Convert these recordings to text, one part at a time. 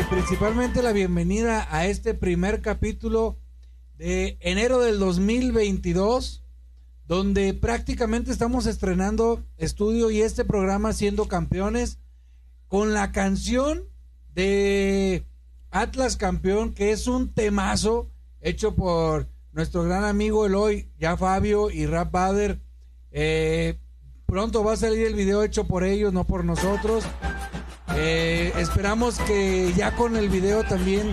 y principalmente la bienvenida a este primer capítulo de enero del 2022, donde prácticamente estamos estrenando estudio y este programa siendo campeones con la canción de Atlas Campeón, que es un temazo hecho por nuestro gran amigo Eloy, ya Fabio y Rap Bader. Eh, pronto va a salir el video hecho por ellos, no por nosotros. Eh, esperamos que ya con el video también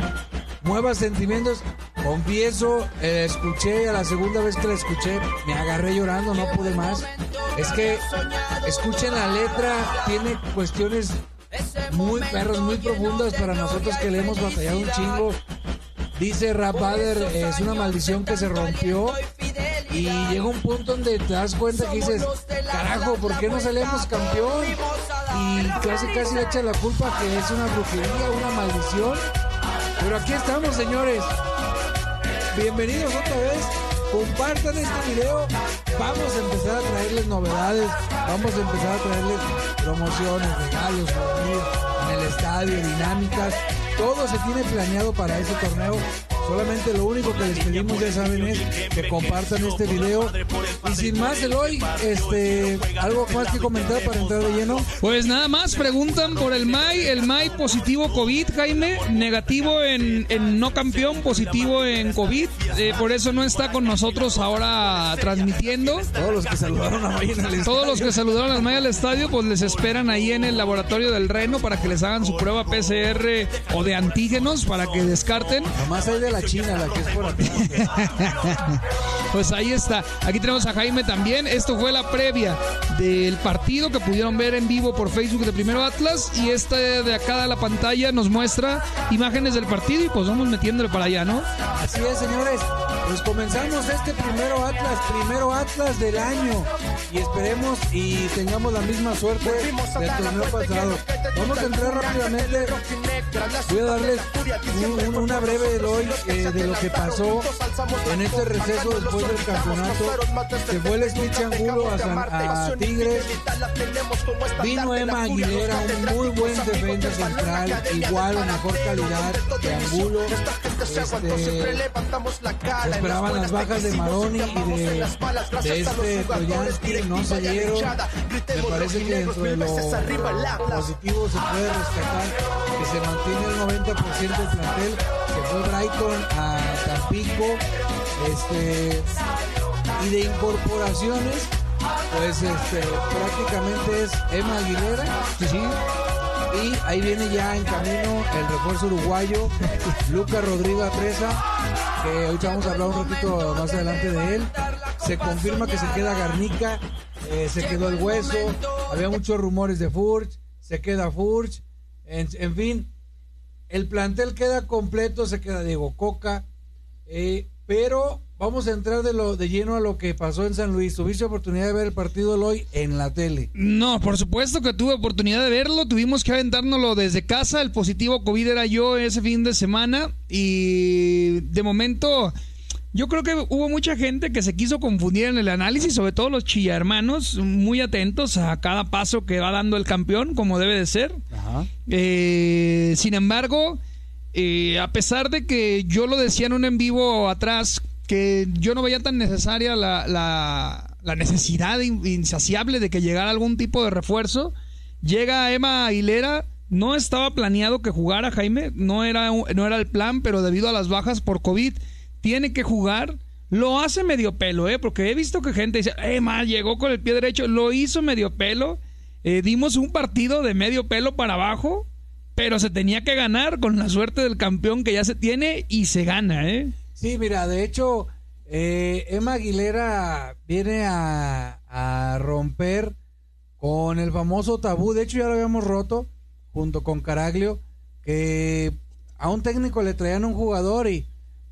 mueva sentimientos. Confieso, eh, escuché a la segunda vez que la escuché, me agarré llorando, no pude más. Es que escuchen la letra, tiene cuestiones muy perros, muy profundas para nosotros que le hemos batallado un chingo. Dice Rapader, es una maldición que se rompió y llega un punto donde te das cuenta que dices, carajo, ¿por qué no salimos campeón? Y casi casi le echan la culpa que es una brujería, una maldición. Pero aquí estamos, señores. Bienvenidos otra vez. Compartan este video. Vamos a empezar a traerles novedades. Vamos a empezar a traerles promociones, regalos, en el estadio, dinámicas. Todo se tiene planeado para ese torneo. Solamente lo único que les pedimos, ya saben, es que compartan este video. Y sin más, Eloy, este, ¿algo más que comentar para entrar de lleno? Pues nada más, preguntan por el MAI. El MAI positivo COVID, Jaime. Negativo en, en no campeón, positivo en COVID. Eh, por eso no está con nosotros ahora transmitiendo. Todos los que saludaron a May en el estadio. Todos los que saludaron a May al estadio, pues les esperan ahí en el laboratorio del Reno para que les hagan su prueba PCR o de antígenos para que descarten. Nomás hay de la China, la que es por aquí. Pues ahí está. Aquí tenemos a Jaime también. Esto fue la previa del partido que pudieron ver en vivo por Facebook de Primero Atlas. Y esta de acá de la pantalla nos muestra imágenes del partido y pues vamos metiéndole para allá, ¿no? Así es, señores. Pues comenzamos este primero Atlas, primero Atlas del año. Y esperemos y tengamos la misma suerte del torneo pasado. Vamos a entrar rápidamente. Voy a darles un- un- una breve de hoy eh, de lo que pasó en este receso después del campeonato. Se fue el Smith Angulo a, San- a Tigres. Vino Emma Aguilera, un muy buen defensa central, igual o mejor calidad que Angulo. Este, esperaban las bajas de Maroni y de, de este Troyansky, no se dieron. Me parece que dentro de lo positivo se puede rescatar que se mantiene el 90% del plantel, que fue Brighton a Tampico, este y de incorporaciones, pues este prácticamente es Emma Aguilera, sí, y ahí viene ya en camino el refuerzo uruguayo, Lucas Rodrigo Presa, que ahorita vamos a hablar un ratito más adelante de él. Se confirma que se queda Garnica, eh, se quedó el hueso, había muchos rumores de Furch, se queda Furch, en, en fin, el plantel queda completo, se queda Diego Coca, eh, pero vamos a entrar de lo de lleno a lo que pasó en San Luis. ¿Tuviste oportunidad de ver el partido hoy en la tele? No, por supuesto que tuve oportunidad de verlo. Tuvimos que aventárnoslo desde casa. El positivo COVID era yo ese fin de semana. Y de momento, yo creo que hubo mucha gente que se quiso confundir en el análisis, sobre todo los chillarmanos, muy atentos a cada paso que va dando el campeón, como debe de ser. Ajá. Eh, sin embargo, eh, a pesar de que yo lo decía en un en vivo atrás, que yo no veía tan necesaria la, la- la necesidad in- insaciable de que llegara algún tipo de refuerzo, llega Emma Aguilera. No estaba planeado que jugara Jaime, no era, no era el plan, pero debido a las bajas por COVID, tiene que jugar. Lo hace medio pelo, ¿eh? Porque he visto que gente dice, eh, mal, llegó con el pie derecho. Lo hizo medio pelo. Eh, dimos un partido de medio pelo para abajo, pero se tenía que ganar con la suerte del campeón que ya se tiene y se gana, ¿eh? Sí, mira, de hecho, eh, Emma Aguilera viene a, a romper con el famoso tabú. De hecho, ya lo habíamos roto junto con Caraglio, que a un técnico le traían un jugador y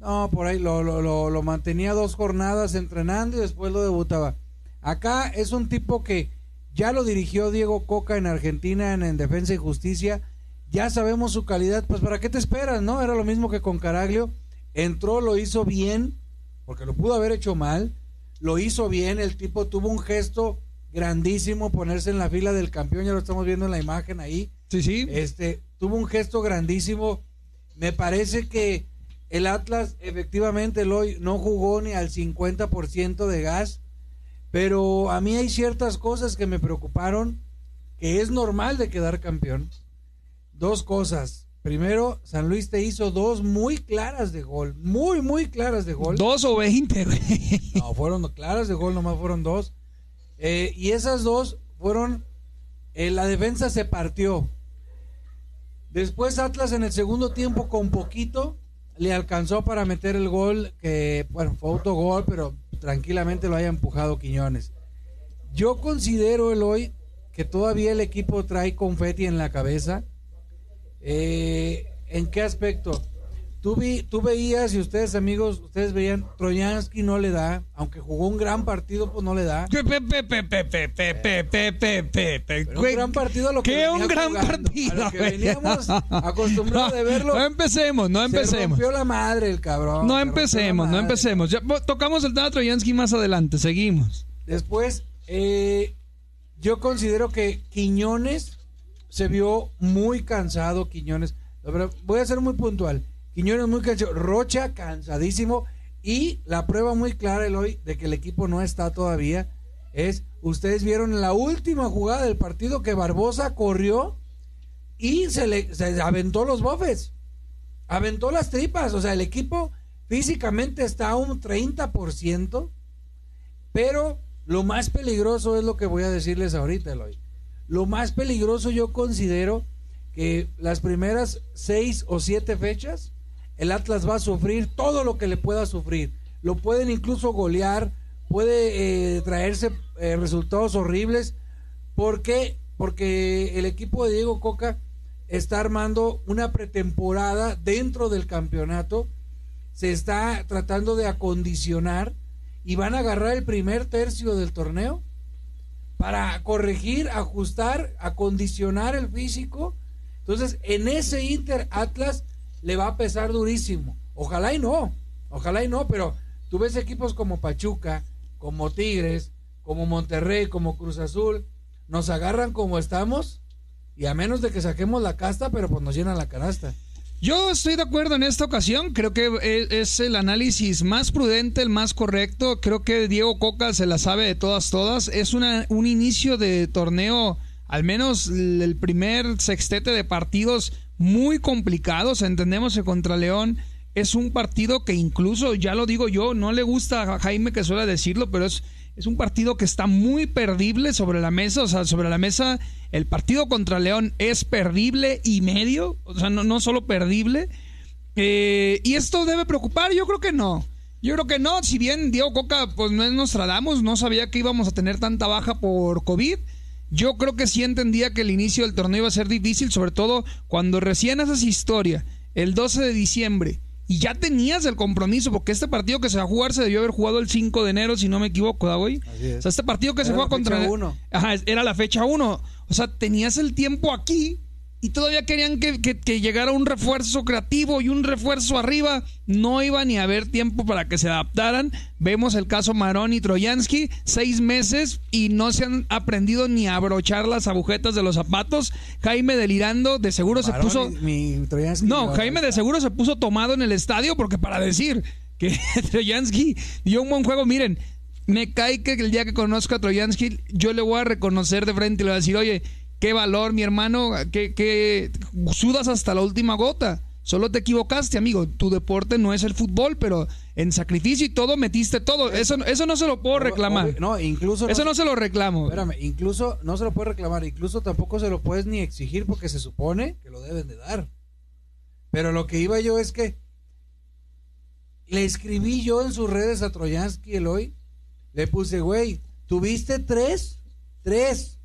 no, por ahí lo, lo, lo, lo mantenía dos jornadas entrenando y después lo debutaba. Acá es un tipo que ya lo dirigió Diego Coca en Argentina en, en Defensa y Justicia. Ya sabemos su calidad, pues ¿para qué te esperas, no? Era lo mismo que con Caraglio. Entró, lo hizo bien, porque lo pudo haber hecho mal. Lo hizo bien, el tipo tuvo un gesto grandísimo, ponerse en la fila del campeón, ya lo estamos viendo en la imagen ahí. Sí, sí. Este, tuvo un gesto grandísimo. Me parece que el Atlas efectivamente hoy no jugó ni al 50% de gas, pero a mí hay ciertas cosas que me preocuparon, que es normal de quedar campeón. Dos cosas. Primero, San Luis te hizo dos muy claras de gol, muy, muy claras de gol. Dos o veinte, güey. No, fueron claras de gol, nomás fueron dos. Eh, y esas dos fueron, eh, la defensa se partió. Después Atlas en el segundo tiempo con poquito le alcanzó para meter el gol, que bueno, fue autogol, pero tranquilamente lo haya empujado Quiñones. Yo considero el hoy que todavía el equipo trae confeti en la cabeza. Eh, ¿En qué aspecto? Tú, vi, tú veías y ustedes amigos, ustedes veían, Troyansky no le da, aunque jugó un gran partido, pues no le da. Pe, pe, pe, pe, pe, pe, pe, pe, pe, pe, pe, pe. Pero un gran partido a lo que ¿Qué un gran jugando, partido? a lo que veníamos acostumbrados de verlo. No empecemos, no Se empecemos. rompió la madre el cabrón. No se empecemos, no empecemos. Ya, tocamos el tema de Troyansky más adelante, seguimos. Después, eh, yo considero que Quiñones se vio muy cansado, Quiñones. Voy a ser muy puntual. Quiñones muy cansado, Rocha cansadísimo y la prueba muy clara el hoy de que el equipo no está todavía es, ustedes vieron la última jugada del partido que Barbosa corrió y se le se aventó los bofes, aventó las tripas, o sea, el equipo físicamente está a un 30%, pero lo más peligroso es lo que voy a decirles ahorita, Eloy. Lo más peligroso yo considero que las primeras seis o siete fechas, el Atlas va a sufrir todo lo que le pueda sufrir. Lo pueden incluso golear, puede eh, traerse eh, resultados horribles. ¿Por qué? Porque el equipo de Diego Coca está armando una pretemporada dentro del campeonato. Se está tratando de acondicionar y van a agarrar el primer tercio del torneo para corregir, ajustar, acondicionar el físico. Entonces, en ese Inter Atlas le va a pesar durísimo. Ojalá y no, ojalá y no, pero tú ves equipos como Pachuca, como Tigres, como Monterrey, como Cruz Azul, nos agarran como estamos y a menos de que saquemos la casta, pero pues nos llenan la canasta. Yo estoy de acuerdo en esta ocasión. Creo que es, es el análisis más prudente, el más correcto. Creo que Diego Coca se la sabe de todas, todas. Es una, un inicio de torneo, al menos el primer sextete de partidos muy complicados. Entendemos que contra León es un partido que incluso, ya lo digo yo, no le gusta a Jaime que suele decirlo, pero es, es un partido que está muy perdible sobre la mesa. O sea, sobre la mesa el partido contra León es perdible y medio, o sea, no, no solo perdible. Eh, y esto debe preocupar, yo creo que no. Yo creo que no, si bien Diego Coca pues no es Nostradamus, no sabía que íbamos a tener tanta baja por COVID. Yo creo que sí entendía que el inicio del torneo iba a ser difícil, sobre todo cuando recién haces historia, el 12 de diciembre, y ya tenías el compromiso, porque este partido que se va a jugar se debió haber jugado el 5 de enero, si no me equivoco, ¿da, güey? Así es. O sea, este partido que se juega contra... fecha uno. Ajá, era la fecha 1. O sea, tenías el tiempo aquí y todavía querían que, que- que llegara un refuerzo creativo y un refuerzo arriba. No iba ni a haber tiempo para que se adaptaran. Vemos el caso Marón y Troyansky, seis meses y no se han aprendido ni a abrochar las agujetas de los zapatos. Jaime delirando, de seguro se puso... mi Troyansky, No, Jaime de seguro se puso tomado en el estadio porque para decir que Troyansky dio un buen juego, miren, me cae que el día que conozca a Troyansky yo le voy a reconocer de frente y le voy a decir, oye, qué valor, mi hermano, que, que sudas hasta la última gota. Solo te equivocaste, amigo. Tu deporte no es el fútbol, pero en sacrificio y todo metiste todo. Eso, eso no se lo puedo reclamar. Obvio- No, incluso. Eso no se lo reclamo. Espérame, incluso no se lo puede reclamar, incluso tampoco se lo puedes ni exigir porque se supone que lo deben de dar. Pero lo que iba yo es que le escribí yo en sus redes a Troyansky el hoy, le puse, güey, tuviste tres, tres,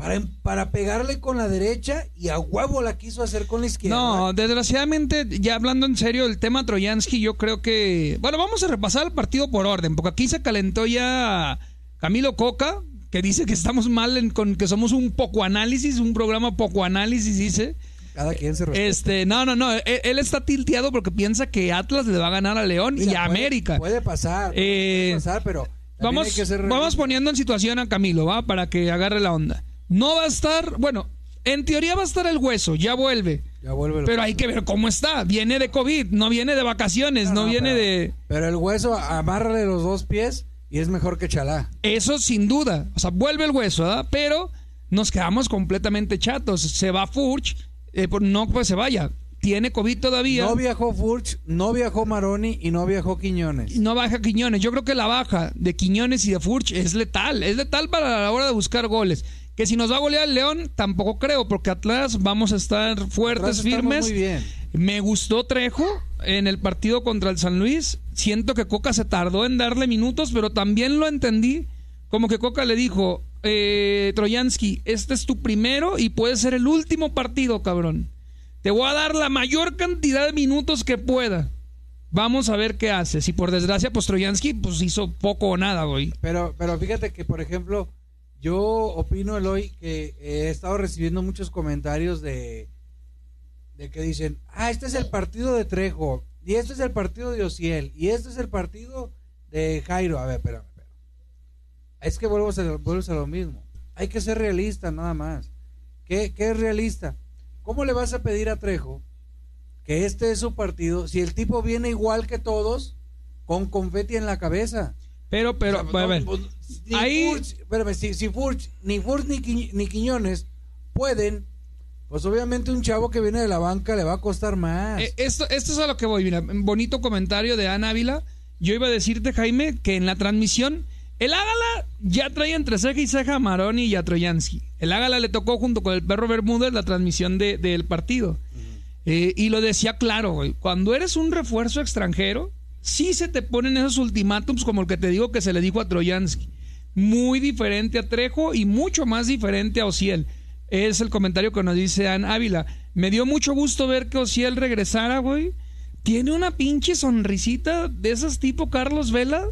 para, para pegarle con la derecha y a huevo la quiso hacer con la izquierda. No, desgraciadamente, ya hablando en serio, el tema Troyansky, yo creo que. Bueno, vamos a repasar el partido por orden, porque aquí se calentó ya Camilo Coca, que dice que estamos mal en- con que somos un poco análisis, un programa poco análisis, dice. Cada quien se respeta. Este, no, no, no, él, él está tilteado porque piensa que Atlas le va a ganar a León y a puede- América. Puede pasar, Eh, puede pasar, pero Vamos, vamos poniendo en situación a Camilo, ¿va? Para que agarre la onda. No va a estar, bueno, En teoría va a estar el hueso, ya vuelve. Ya vuelve. el Pero hay que ver cómo está. Viene de COVID, no viene de vacaciones, no, No, viene pero- de... Pero el hueso, amárrale los dos pies y es mejor que chalá. Eso sin duda. O sea, vuelve el hueso, ¿verdad? Pero nos quedamos completamente chatos. Se va Furch, eh, no pues se vaya. Tiene COVID todavía. No viajó Furch, no viajó Maroni y no viajó Quiñones. no baja Quiñones. Yo creo que la baja de Quiñones y de Furch es letal. Es letal para la hora de buscar goles. Que si nos va a golear el León, tampoco creo, porque atrás vamos a estar fuertes, firmes. Muy bien. Me gustó Trejo en el partido contra el San Luis. Siento que Coca se tardó en darle minutos, pero también lo entendí como que Coca le dijo, eh, Troyansky, este es tu primero y puede ser el último partido, cabrón. Te voy a dar la mayor cantidad de minutos que pueda. Vamos a ver qué haces. Y por desgracia, pues Troyansky pues hizo poco o nada, güey. Pero, pero fíjate que, por ejemplo, yo opino, Eloy, que he estado recibiendo muchos comentarios de, de que dicen, ah, este es el partido de Trejo, y este es el partido de Ociel, y este es el partido de Jairo. A ver, espérame, espérame. Es que vuelvo a, vuelvo a lo mismo. Hay que ser realista, nada más. ¿Qué, ¿Qué es realista? ¿Cómo le vas a pedir a Trejo que este es su partido si el tipo viene igual que todos con confeti en la cabeza? Pero, pero, O sea, a ver. Ni ahí- Furch- espérame, si, si Furch, ni Furch ni, ni Quiñones pueden, pues obviamente un chavo que viene de la banca le va a costar más. Eh, esto, esto es a lo que voy, mira, bonito comentario de Ana Ávila. Yo iba a decirte, Jaime, que en la transmisión, el Ágala ya trae entre ceja y ceja a Maroni y a Troyansky. El Ágala le tocó junto con el perro Bermúdez la transmisión de- del partido. Eh, y lo decía claro, güey. Cuando eres un refuerzo extranjero, sí se te ponen esos ultimátums como el que te digo que se le dijo a Troyansky. Muy diferente a Trejo y mucho más diferente a Ociel. Es el comentario que nos dice Ann Ávila. Me dio mucho gusto ver que Ociel regresara, güey. Tiene una pinche sonrisita de esas tipo Carlos Vela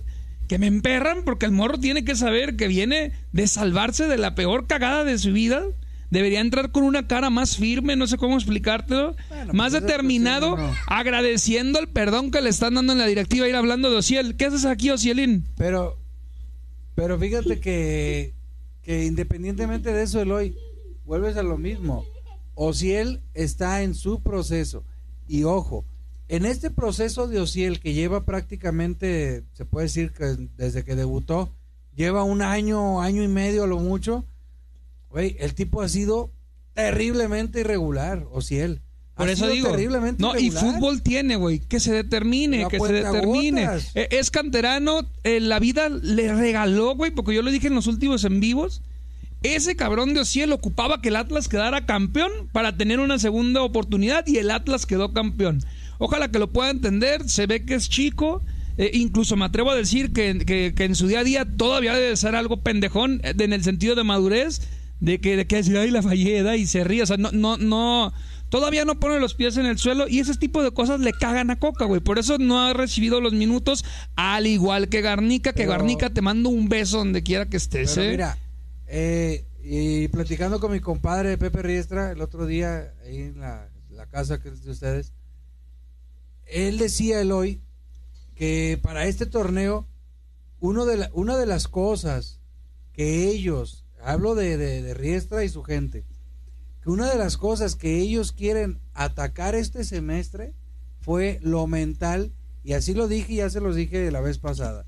que me emperran porque el morro tiene que saber que viene de salvarse de la peor cagada de su vida. Debería entrar con una cara más firme, no sé cómo explicártelo, Bueno, más pues esa determinado, no. agradeciendo el perdón que le están dando en la directiva, ir hablando de Ociel. ¿Qué haces aquí, Ocielín? Pero, pero fíjate que, que independientemente de eso, Eloy, vuelves a lo mismo. Ociel está en su proceso. Y ojo, en este proceso de Ociel que lleva prácticamente, se puede decir que desde que debutó, lleva un año, año y medio a lo mucho, güey, el tipo ha sido terriblemente irregular, Ociel. Ha Por eso digo. Terriblemente No, y fútbol tiene, güey. Que se determine, La que se determine. Eh, Es canterano, eh, la vida le regaló, güey, porque yo lo dije en los últimos en vivos. Ese cabrón de Ociel ocupaba que el Atlas quedara campeón para tener una segunda oportunidad y el Atlas quedó campeón. Ojalá que lo pueda entender, se ve que es chico. eh, incluso me atrevo a decir que, que- que en su día a día todavía debe ser algo pendejón de- en el sentido de madurez, de que, de que decir, ay, la fallé, da", y se ríe. O sea, no, no, no, todavía no pone los pies en el suelo y ese tipo de cosas le cagan a Coca, güey. Por eso no ha recibido los minutos, al igual que Garnica, que Pero- Garnica te mando un beso donde quiera que estés. Pero ¿eh? mira, eh, y platicando con mi compadre Pepe Riestra el otro día, ahí en la, la casa que es de ustedes, él decía, Eloy, que para este torneo, uno de la- una de las cosas que ellos, hablo de, de, de Riestra y su gente, una de las cosas que ellos quieren atacar este semestre fue lo mental, y así lo dije y ya se los dije la vez pasada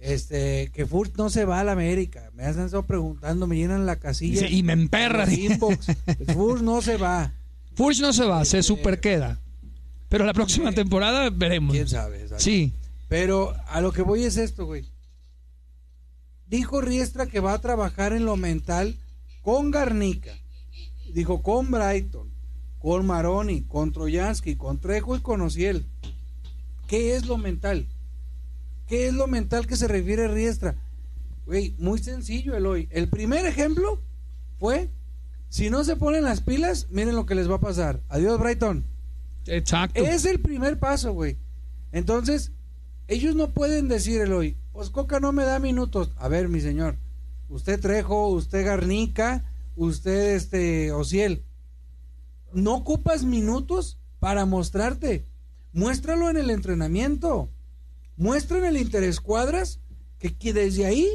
este que Furt no se va a la América. Me han estado preguntando, me llenan la casilla. Dice, y me emperra. Furt no se va. Furch no se va, se super queda. Pero la próxima temporada veremos. ¿Quién sabe? exacto. Sí. Pero a lo que voy es esto, güey. Dijo Riestra que va a trabajar en lo mental con Garnica. Dijo con Brighton, con Maroni, con Troyansky, con Trejo y con Ociel. ¿Qué es lo mental? ¿Qué es lo mental que se refiere Riestra? Güey, muy sencillo, Eloy. El primer ejemplo fue, si no se ponen las pilas, miren lo que les va a pasar. Adiós, Brighton. Exacto. Es el primer paso, güey. Entonces, ellos no pueden decir, Eloy, pues Coca no me da minutos. A ver, mi señor, usted Trejo, usted Garnica, usted este Ociel, no ocupas minutos para mostrarte. Muéstralo en el entrenamiento. Muestra en el interescuadras que, que desde ahí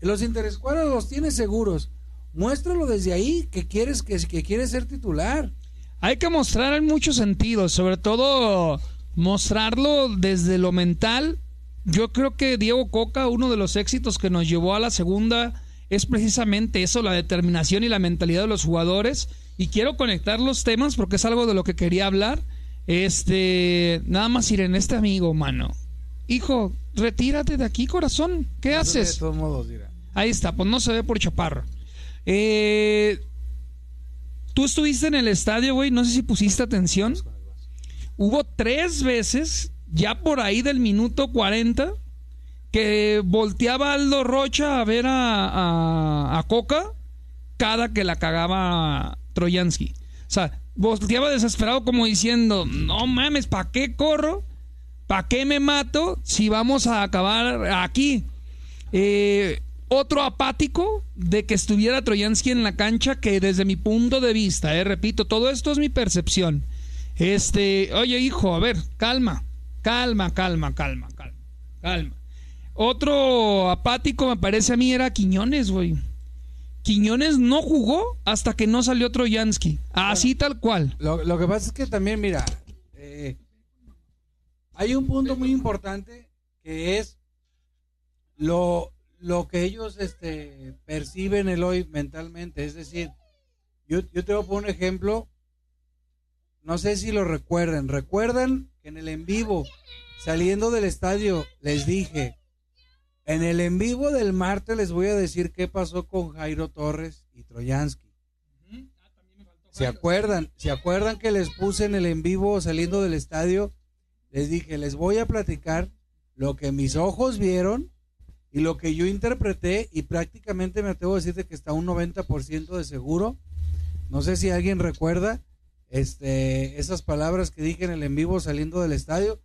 los interescuadras los tienes seguros. muéstralo desde ahí que quieres que, que quieres ser titular. Hay que mostrar en muchos sentidos, sobre todo mostrarlo desde lo mental. Yo creo que Diego Coca, uno de los éxitos que nos llevó a la segunda, es precisamente eso, la determinación y la mentalidad de los jugadores. Y quiero conectar los temas porque es algo de lo que quería hablar. Este, nada más ir en este amigo, mano. Hijo, retírate de aquí, corazón. ¿Qué haces? De todos modos, dirá. Ahí está, pues no se ve por chaparro. Eh, Tú estuviste en el estadio, güey, no sé si pusiste atención. Hubo tres veces, ya por ahí del minuto 40, que volteaba Aldo Rocha a ver a, a, Coca cada que la cagaba Troyansky. O sea, volteaba desesperado como diciendo, no mames, ¿para qué corro? ¿Para qué me mato si vamos a acabar aquí? Eh, otro apático de que estuviera Troyansky en la cancha que desde mi punto de vista, eh, repito, todo esto es mi percepción. Este, oye hijo, a ver, calma, calma, calma, calma, calma, calma. Otro apático me parece a mí era Quiñones, güey. Quiñones no jugó hasta que no salió Troyansky. Así tal cual. Lo, que pasa es que también, mira, eh, hay un punto muy importante que es lo, lo que ellos este, perciben el hoy mentalmente. Es decir, yo, yo te voy a poner un ejemplo. No sé si lo recuerdan. ¿Recuerdan que en el en vivo, saliendo del estadio, les dije, en el en vivo del martes les voy a decir qué pasó con Jairo Torres y Troyansky. ¿Se acuerdan? ¿Se acuerdan que les puse en el en vivo saliendo del estadio? Les dije, les voy a platicar lo que mis ojos vieron y lo que yo interpreté, y prácticamente me atrevo a decirte que está un 90% de seguro, no sé si alguien recuerda este, esas palabras que dije en el en vivo saliendo del estadio,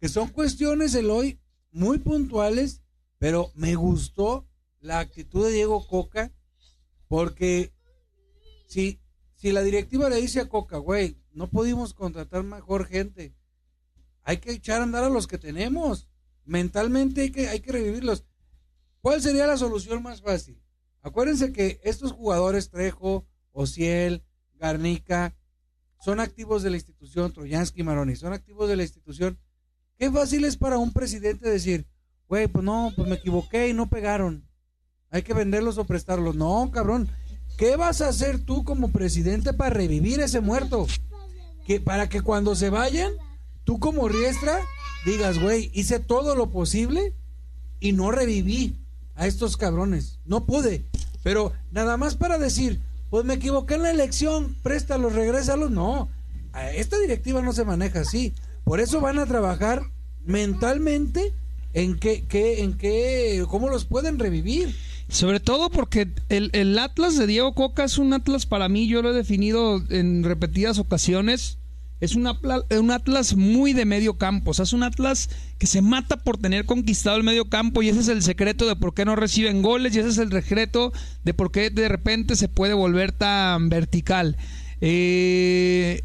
que son cuestiones, el hoy muy puntuales, pero me gustó la actitud de Diego Coca, porque si, si la directiva le dice a Coca, güey, no pudimos contratar mejor gente, hay que echar a andar a los que tenemos, mentalmente hay que, hay que revivirlos. ¿Cuál sería la solución más fácil? Acuérdense que estos jugadores, Trejo, Ociel, Garnica, son activos de la institución, Troyansky, Maroni, son activos de la institución. Qué fácil es para un presidente decir, güey, pues no, pues me equivoqué y no pegaron. Hay que venderlos o prestarlos. No, cabrón. ¿Qué vas a hacer tú como presidente para revivir ese muerto? Que para que cuando se vayan, tú como riestra digas, güey, hice todo lo posible y no reviví a estos cabrones. No pude. Pero nada más para decir, pues me equivoqué en la elección, préstalos, regrésalos. No, esta directiva no se maneja así. Por eso van a trabajar mentalmente en qué, qué, en qué, cómo los pueden revivir. Sobre todo porque el, el, Atlas de Diego Coca es un Atlas para mí, yo lo he definido en repetidas ocasiones, es un, un Atlas muy de medio campo. O sea, es un Atlas que se mata por tener conquistado el medio campo y ese es el secreto de por qué no reciben goles y ese es el secreto de por qué de repente se puede volver tan vertical. Eh,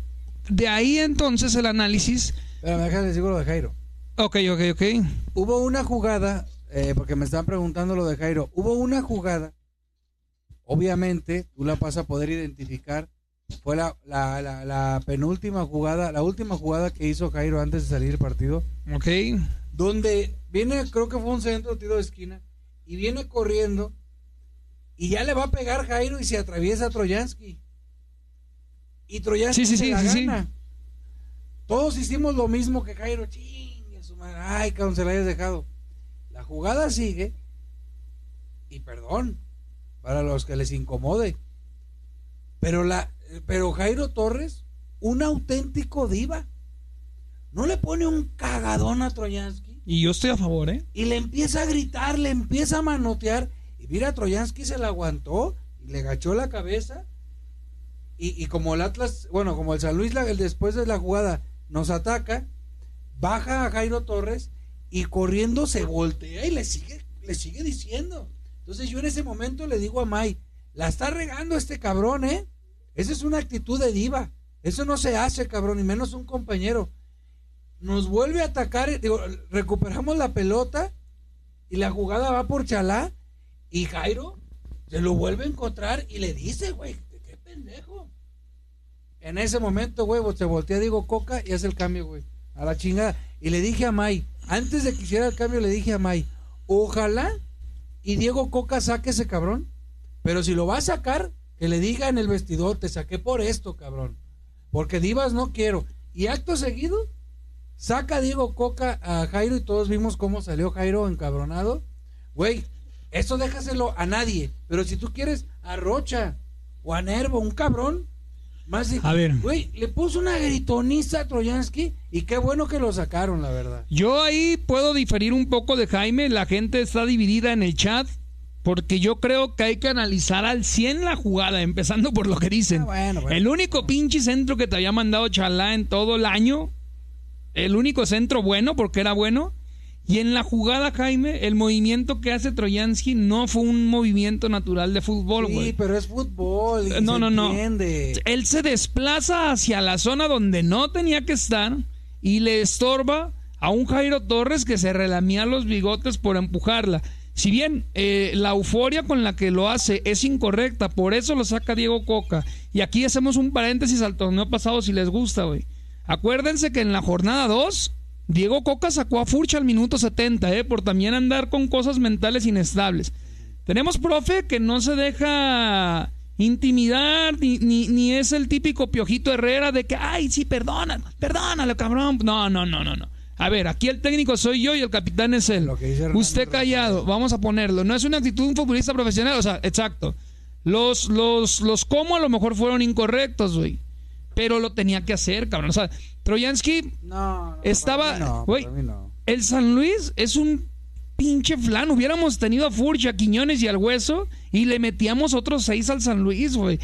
de ahí entonces el análisis... Pero me dejas de Jairo. Ok, ok, ok. Hubo una jugada, eh, porque me están preguntando lo de Jairo, hubo una jugada, obviamente tú la vas a poder identificar fue la, la, la, penúltima jugada, la última jugada que hizo Jairo antes de salir del partido. Ok. Donde viene, creo que fue un centro, tiro de esquina, y viene corriendo, y ya le va a pegar Jairo y se atraviesa a Troyansky. Y Troyansky se la gana. Todos hicimos lo mismo que Jairo. Chingue su madre. Ay, cabrón, se la hayas dejado. La jugada sigue. Y perdón, para los que les incomode. Pero la, pero Jairo Torres, un auténtico diva. No le pone un cagadón a Troyansky. Y yo estoy a favor, ¿eh? Y le empieza a gritar, le empieza a manotear. Y mira, Troyansky se la aguantó y le gachó la cabeza. Y, como el Atlas, bueno, como el San Luis el después de la jugada nos ataca, baja a Jairo Torres y corriendo se voltea y le sigue, le sigue diciendo. Entonces yo en ese momento le digo a May, la está regando este cabrón, ¿eh? Esa es una actitud de diva. Eso no se hace, cabrón, y menos un compañero. Nos vuelve a atacar, digo, recuperamos la pelota y la jugada va por Chalá y Jairo Se lo vuelve a encontrar y le dice, güey, qué pendejo. En ese momento, güey, se voltea Diego Coca y hace el cambio, güey. A la chingada. Y le dije a May, antes de que hiciera el cambio, le dije a May, ojalá y Diego Coca saque ese cabrón. Pero si lo va a sacar, que le diga en el vestidor, te saqué por esto, cabrón. Porque divas no quiero. Y acto seguido, saca Diego Coca a Jairo y todos vimos cómo salió Jairo encabronado. Güey, eso déjaselo a nadie. Pero si tú quieres a Rocha o a Nervo, un cabrón, más a ver. Güey, le puso una gritoniza a Troyansky y qué bueno que lo sacaron, la verdad. Yo ahí puedo diferir un poco de Jaime. La gente está dividida en el chat. Porque yo creo que hay que analizar al 100 la jugada, empezando por lo que dicen. Ah, el único pinche centro que te había mandado Chalá en todo el año, el único centro bueno, porque era bueno, y en la jugada, Jaime, el movimiento que hace Troyansky no fue un movimiento natural de fútbol, güey. Sí, pero es fútbol. Y no, no, no. Entiende. Él se desplaza hacia la zona donde no tenía que estar y le estorba a un Jairo Torres que se relamía los bigotes por empujarla. Si bien eh, la euforia con la que lo hace es incorrecta, por eso lo saca Diego Coca. Y aquí hacemos un paréntesis al torneo pasado si les gusta, güey. Acuérdense que en la jornada 2 Diego Coca sacó a Furcha al minuto 70, ¿eh? por también andar con cosas mentales inestables. Tenemos profe que no se deja intimidar, ni, ni, es el típico piojito Herrera de que, ay, sí, perdona, perdónalo, cabrón. No, no, no, no, no. A ver, aquí el técnico soy yo y el capitán es él. Usted callado, vamos a ponerlo. No es una actitud de un futbolista profesional, o sea, exacto. Los, los, los cómo a lo mejor fueron incorrectos, güey. Pero lo tenía que hacer, cabrón. O sea, Troyansky estaba. El San Luis es un pinche flan. Hubiéramos tenido a Furcha, Quiñones y al Hueso y le metíamos otros seis al San Luis, güey.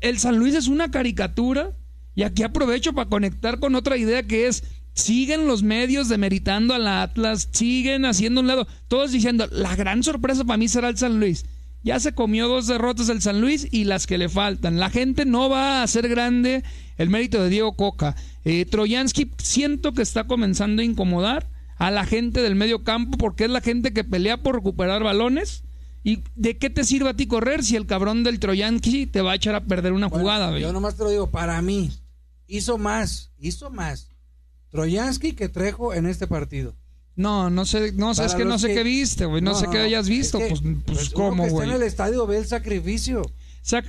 el San Luis es una caricatura. Y aquí aprovecho para conectar con otra idea que es. Siguen los medios demeritando a la Atlas, siguen haciendo un lado, todos diciendo, la gran sorpresa para mí será el San Luis. Ya se comió dos derrotas el San Luis y las que le faltan. La gente no va a hacer grande el mérito de Diego Coca. Eh, Troyansky siento que está comenzando a incomodar a la gente del medio campo porque es la gente que pelea por recuperar balones. ¿Y de qué te sirve a ti correr si el cabrón del Troyansky te va a echar a perder una jugada? Yo nomás te lo digo, para mí, hizo más, hizo más Troyansky que Trejo en este partido. No, no sé, no sé, es que no sé qué viste, güey, no, sé qué hayas visto, pues, pues, pues cómo, güey. en el estadio ve el sacrificio.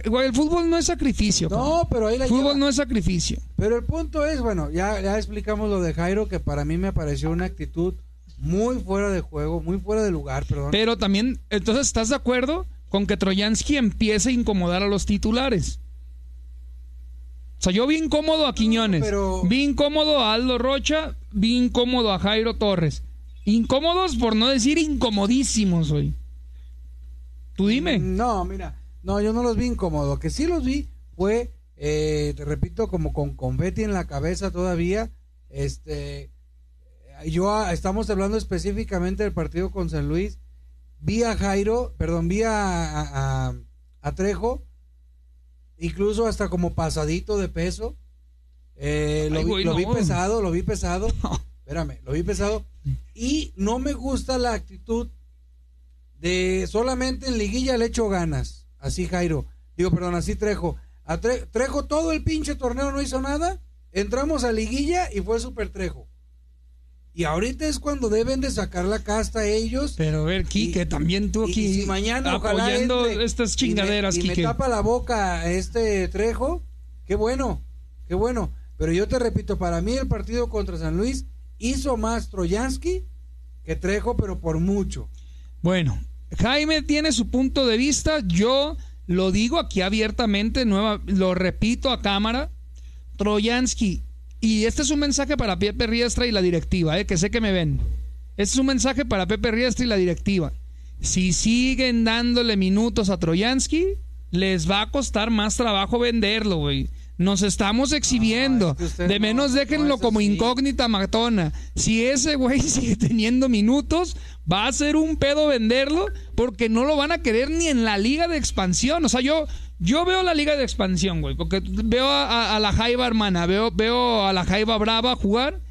güey, el fútbol no es sacrificio. No, pero ahí la El fútbol no es sacrificio. Pero el punto es, bueno, ya, ya explicamos lo de Jairo, que para mí me pareció una actitud muy fuera de juego, muy fuera de lugar, perdón. Pero también, entonces, ¿estás de acuerdo con que Troyansky empiece a incomodar a los titulares? O sea, yo vi incómodo a Quiñones, vi incómodo a Aldo Rocha, vi incómodo a Jairo Torres. Incómodos por no decir incomodísimos, hoy. Tú dime. No, mira, no, yo no los vi incómodos. que sí los vi fue, eh, te repito, como con confeti en la cabeza todavía. Este, yo ah, estamos hablando específicamente del partido con San Luis. Vi a Jairo, perdón, vi a, a, Trejo, incluso hasta como pasadito de peso. Eh, lo, vi, lo vi pesado, lo vi pesado. Espérame, lo vi pesado. Y no me gusta la actitud de solamente en liguilla le echo ganas. Así Jairo. Digo, perdón, así Trejo. A Trejo todo el pinche torneo no hizo nada. Entramos a liguilla y fue super Trejo. Y ahorita es cuando deben de sacar la casta ellos. Pero a ver, Quique, también tú aquí mañana apoyando estas chingaderas, y me, tapa la boca este Trejo, qué bueno, qué bueno. Pero yo te repito, para mí el partido contra San Luis hizo más Troyansky que Trejo, pero por mucho. Bueno, Jaime tiene su punto de vista. Yo lo digo aquí abiertamente, nueva, lo repito a cámara. Troyansky, y este es un mensaje para Pepe Riestra y la directiva, eh, que sé que me ven. Este es un mensaje para Pepe Riestra y la directiva. Si siguen dándole minutos a Troyansky, les va a costar más trabajo venderlo, güey. Nos estamos exhibiendo. de menos déjenlo como incógnita matona. Si ese güey sigue teniendo minutos, va a ser un pedo venderlo porque no lo van a querer ni en la liga de expansión. O sea, yo, yo veo la liga de expansión, güey, porque veo a, la Jaiba hermana, veo, veo a la Jaiba Brava jugar.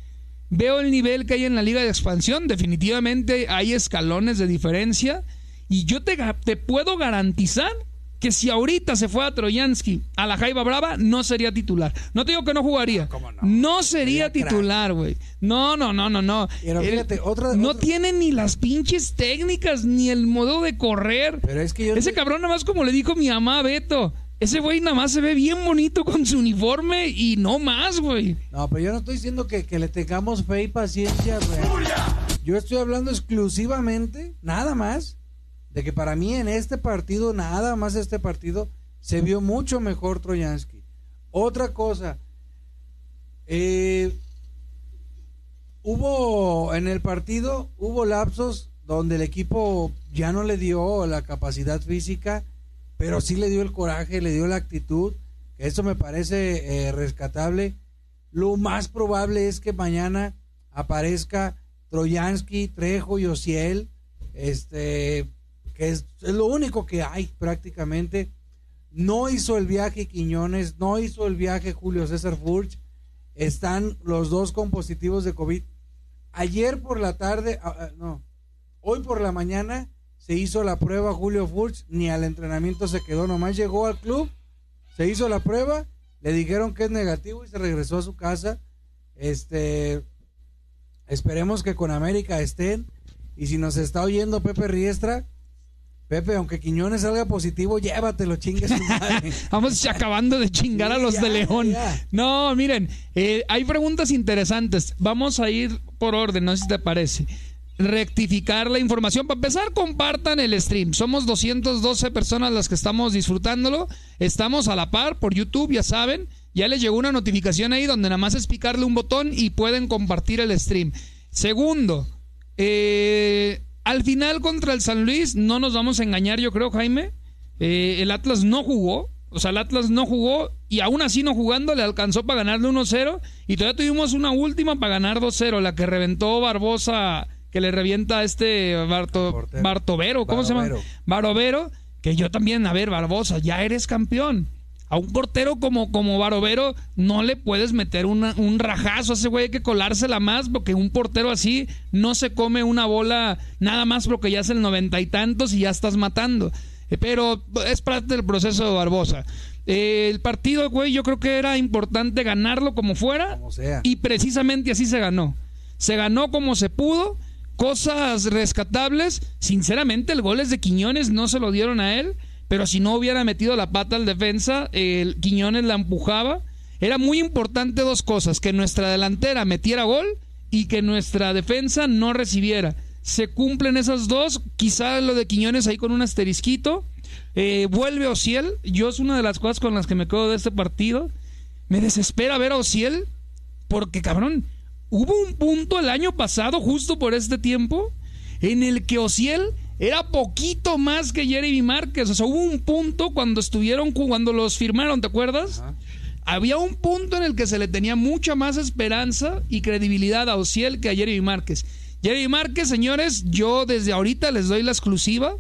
Veo el nivel que hay en la liga de expansión. Definitivamente hay escalones de diferencia. Y yo te, te puedo garantizar que si ahorita se fue a Troyansky a la Jaiba Brava, no sería titular. No te digo que no jugaría. ¿Cómo no? no? sería Sería titular, güey. No, no, no, no, no. Pero fíjate, otra- no otra- tiene ni las pinches técnicas, ni el modo de correr. Pero es que yo Ese te- cabrón nada más como le dijo mi mamá Beto. Ese güey nada más se ve bien bonito con su uniforme y no más, güey. No, pero yo no estoy diciendo que, que le tengamos fe y paciencia, güey. Yo estoy hablando exclusivamente, nada más, de que para mí en este partido, nada más este partido, se vio mucho mejor Troyansky. Otra cosa, eh, hubo en el partido, hubo lapsos donde el equipo ya no le dio la capacidad física, pero sí le dio el coraje, le dio la actitud, que eso me parece eh, rescatable. Lo más probable es que mañana aparezca Troyansky, Trejo y Ociel, este, que es, lo único que hay prácticamente. No hizo el viaje Quiñones, no hizo el viaje Julio César Furch. Están los dos con positivos de COVID. Ayer por la tarde, ah, ah, no, hoy por la mañana se hizo la prueba Julio Furch, ni al entrenamiento se quedó, nomás llegó al club, se hizo la prueba, le dijeron que es negativo y se regresó a su casa. Este, esperemos que con América estén. Y si nos está oyendo Pepe Riestra, Pepe, aunque Quiñones salga positivo, llévatelo, chingue su madre. Vamos acabando de chingar a los ya, de León. ya. No, miren, eh, hay preguntas interesantes. Vamos a ir por orden, no sé si te parece. Rectificar la información. Para empezar, compartan el stream. Somos 212 personas las que estamos disfrutándolo. Estamos a la par por YouTube, ya saben. Ya les llegó una notificación ahí donde nada más es picarle un botón y pueden compartir el stream. Segundo, eh, al final contra el San Luis, no nos vamos a engañar, yo creo, Jaime. Eh, el Atlas no jugó. O sea, el Atlas no jugó y aún así no jugando le alcanzó para ganarle 1-0 y todavía tuvimos una última para ganar 2-0, la que reventó Barbosa, que le revienta a este Barto. Bartovero, ¿cómo se llama? Barovero, que yo también, a ver, Barbosa, ya eres campeón. A un portero como, como Barovero no le puedes meter una- un rajazo a ese güey, hay que colársela más, porque un portero así no se come una bola nada más porque ya es el noventa y tantos y ya estás matando. Eh, Pero es parte del proceso de Barbosa. Eh, el partido, güey, yo creo que era importante ganarlo como fuera. Como sea. Y precisamente así se ganó. Se ganó como se pudo. Cosas rescatables. Sinceramente, el gol es de Quiñones, no se lo dieron a él. Pero si no hubiera metido la pata al defensa, el Quiñones la empujaba. Era muy importante dos cosas: que nuestra delantera metiera gol y que nuestra defensa no recibiera. Se cumplen esas dos. Quizá lo de Quiñones ahí con un asterisquito. Eh, vuelve Ociel. Yo es una de las cosas con las que me quedo de este partido. Me desespera ver a Ociel porque, cabrón, hubo un punto el año pasado, justo por este tiempo, en el que Ociel era poquito más que Jeremy Márquez. O sea, hubo un punto cuando estuvieron, cuando los firmaron, ¿te acuerdas? Ajá. Había un punto en el que se le tenía mucha más esperanza y credibilidad a Ociel que a Jeremy Márquez. Jeremy Márquez, señores, yo desde ahorita les doy la exclusiva.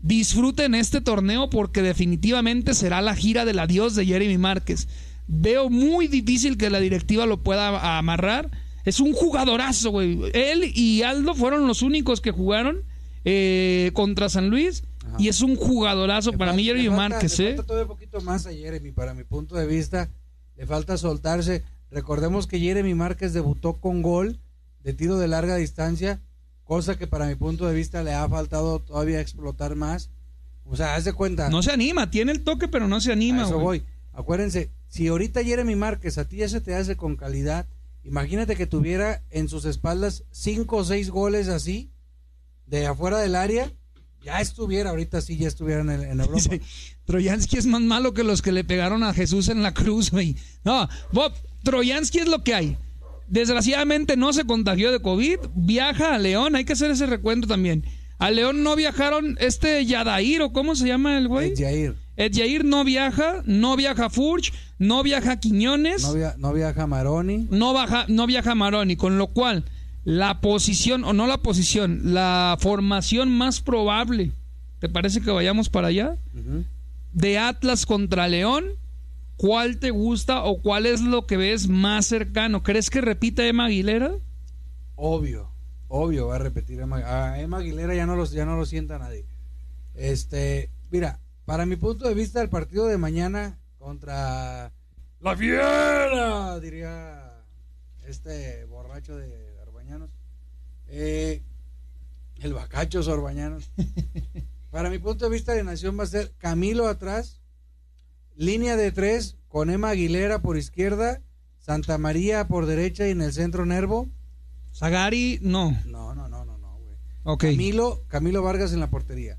Disfruten este torneo porque definitivamente será la gira del adiós de Jeremy Márquez. Veo muy difícil que la directiva lo pueda amarrar. Es un jugadorazo, güey. Él y Aldo fueron los únicos que jugaron eh, contra San Luis. Ajá. Y es un jugadorazo Le para mí, Jeremy Márquez, le ¿eh? falta todavía un poquito más a Jeremy, para mi punto de vista. Le falta soltarse. Recordemos que Jeremy Márquez debutó con gol de tiro de larga distancia, cosa que para mi punto de vista le ha faltado todavía explotar más. O sea, haz de cuenta. No se anima, tiene el toque, pero no se a anima, eso güey. voy. Acuérdense, si ahorita Jeremy Márquez a ti ya se te hace con calidad, imagínate que tuviera en sus espaldas cinco o seis goles así, de afuera del área, ya estuviera, ahorita sí ya estuviera en, el- en Europa. Dice, Troyansky es más malo que los que le pegaron a Jesús en la cruz, güey. No, Bob, Troyansky es lo que hay. Desgraciadamente no se contagió de COVID, viaja a León, hay que hacer ese recuento también. A León no viajaron este Yadair o cómo se llama el güey. Ed Jair. Ed Yair no viaja, no viaja Furch, no viaja Quiñones, No, via- no viaja Maroni. no, baja, no viaja Maroni, con lo cual la posición, o no la posición, la formación más probable, ¿te parece que vayamos para allá? De Atlas contra León, ¿cuál te gusta o cuál es lo que ves más cercano? ¿Crees que repita Emma Aguilera? Obvio, obvio va a repetir Emma, a Emma Aguilera ya no, los, ya no lo sienta nadie. Este, mira, para mi punto de vista, el partido de mañana contra la fiera, diría este borracho de Eh, el bacacho Sorbañanos. para mi punto de vista de Nación va a ser Camilo atrás, línea de tres con Emma Aguilera por izquierda, Santa María por derecha y en el centro Nervo. Sagari, no. No, no, no, no, no, güey. Ok. Camilo, Camilo Vargas en la portería.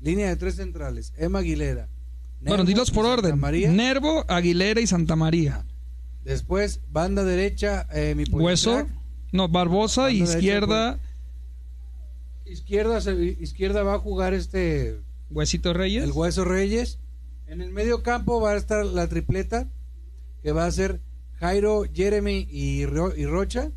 Línea de tres centrales. Emma Aguilera. bueno, Nervo dilos por orden. María. Nervo, Aguilera y Santa María. Después, banda derecha, eh, mi Hueso. No, Barbosa, izquierda, Izquierda, izquierda va a jugar este Huesito Reyes. el Hueso Reyes. En el medio campo va a estar la tripleta, que va a ser Jairo, Jeremy y, Ro- y Rocha.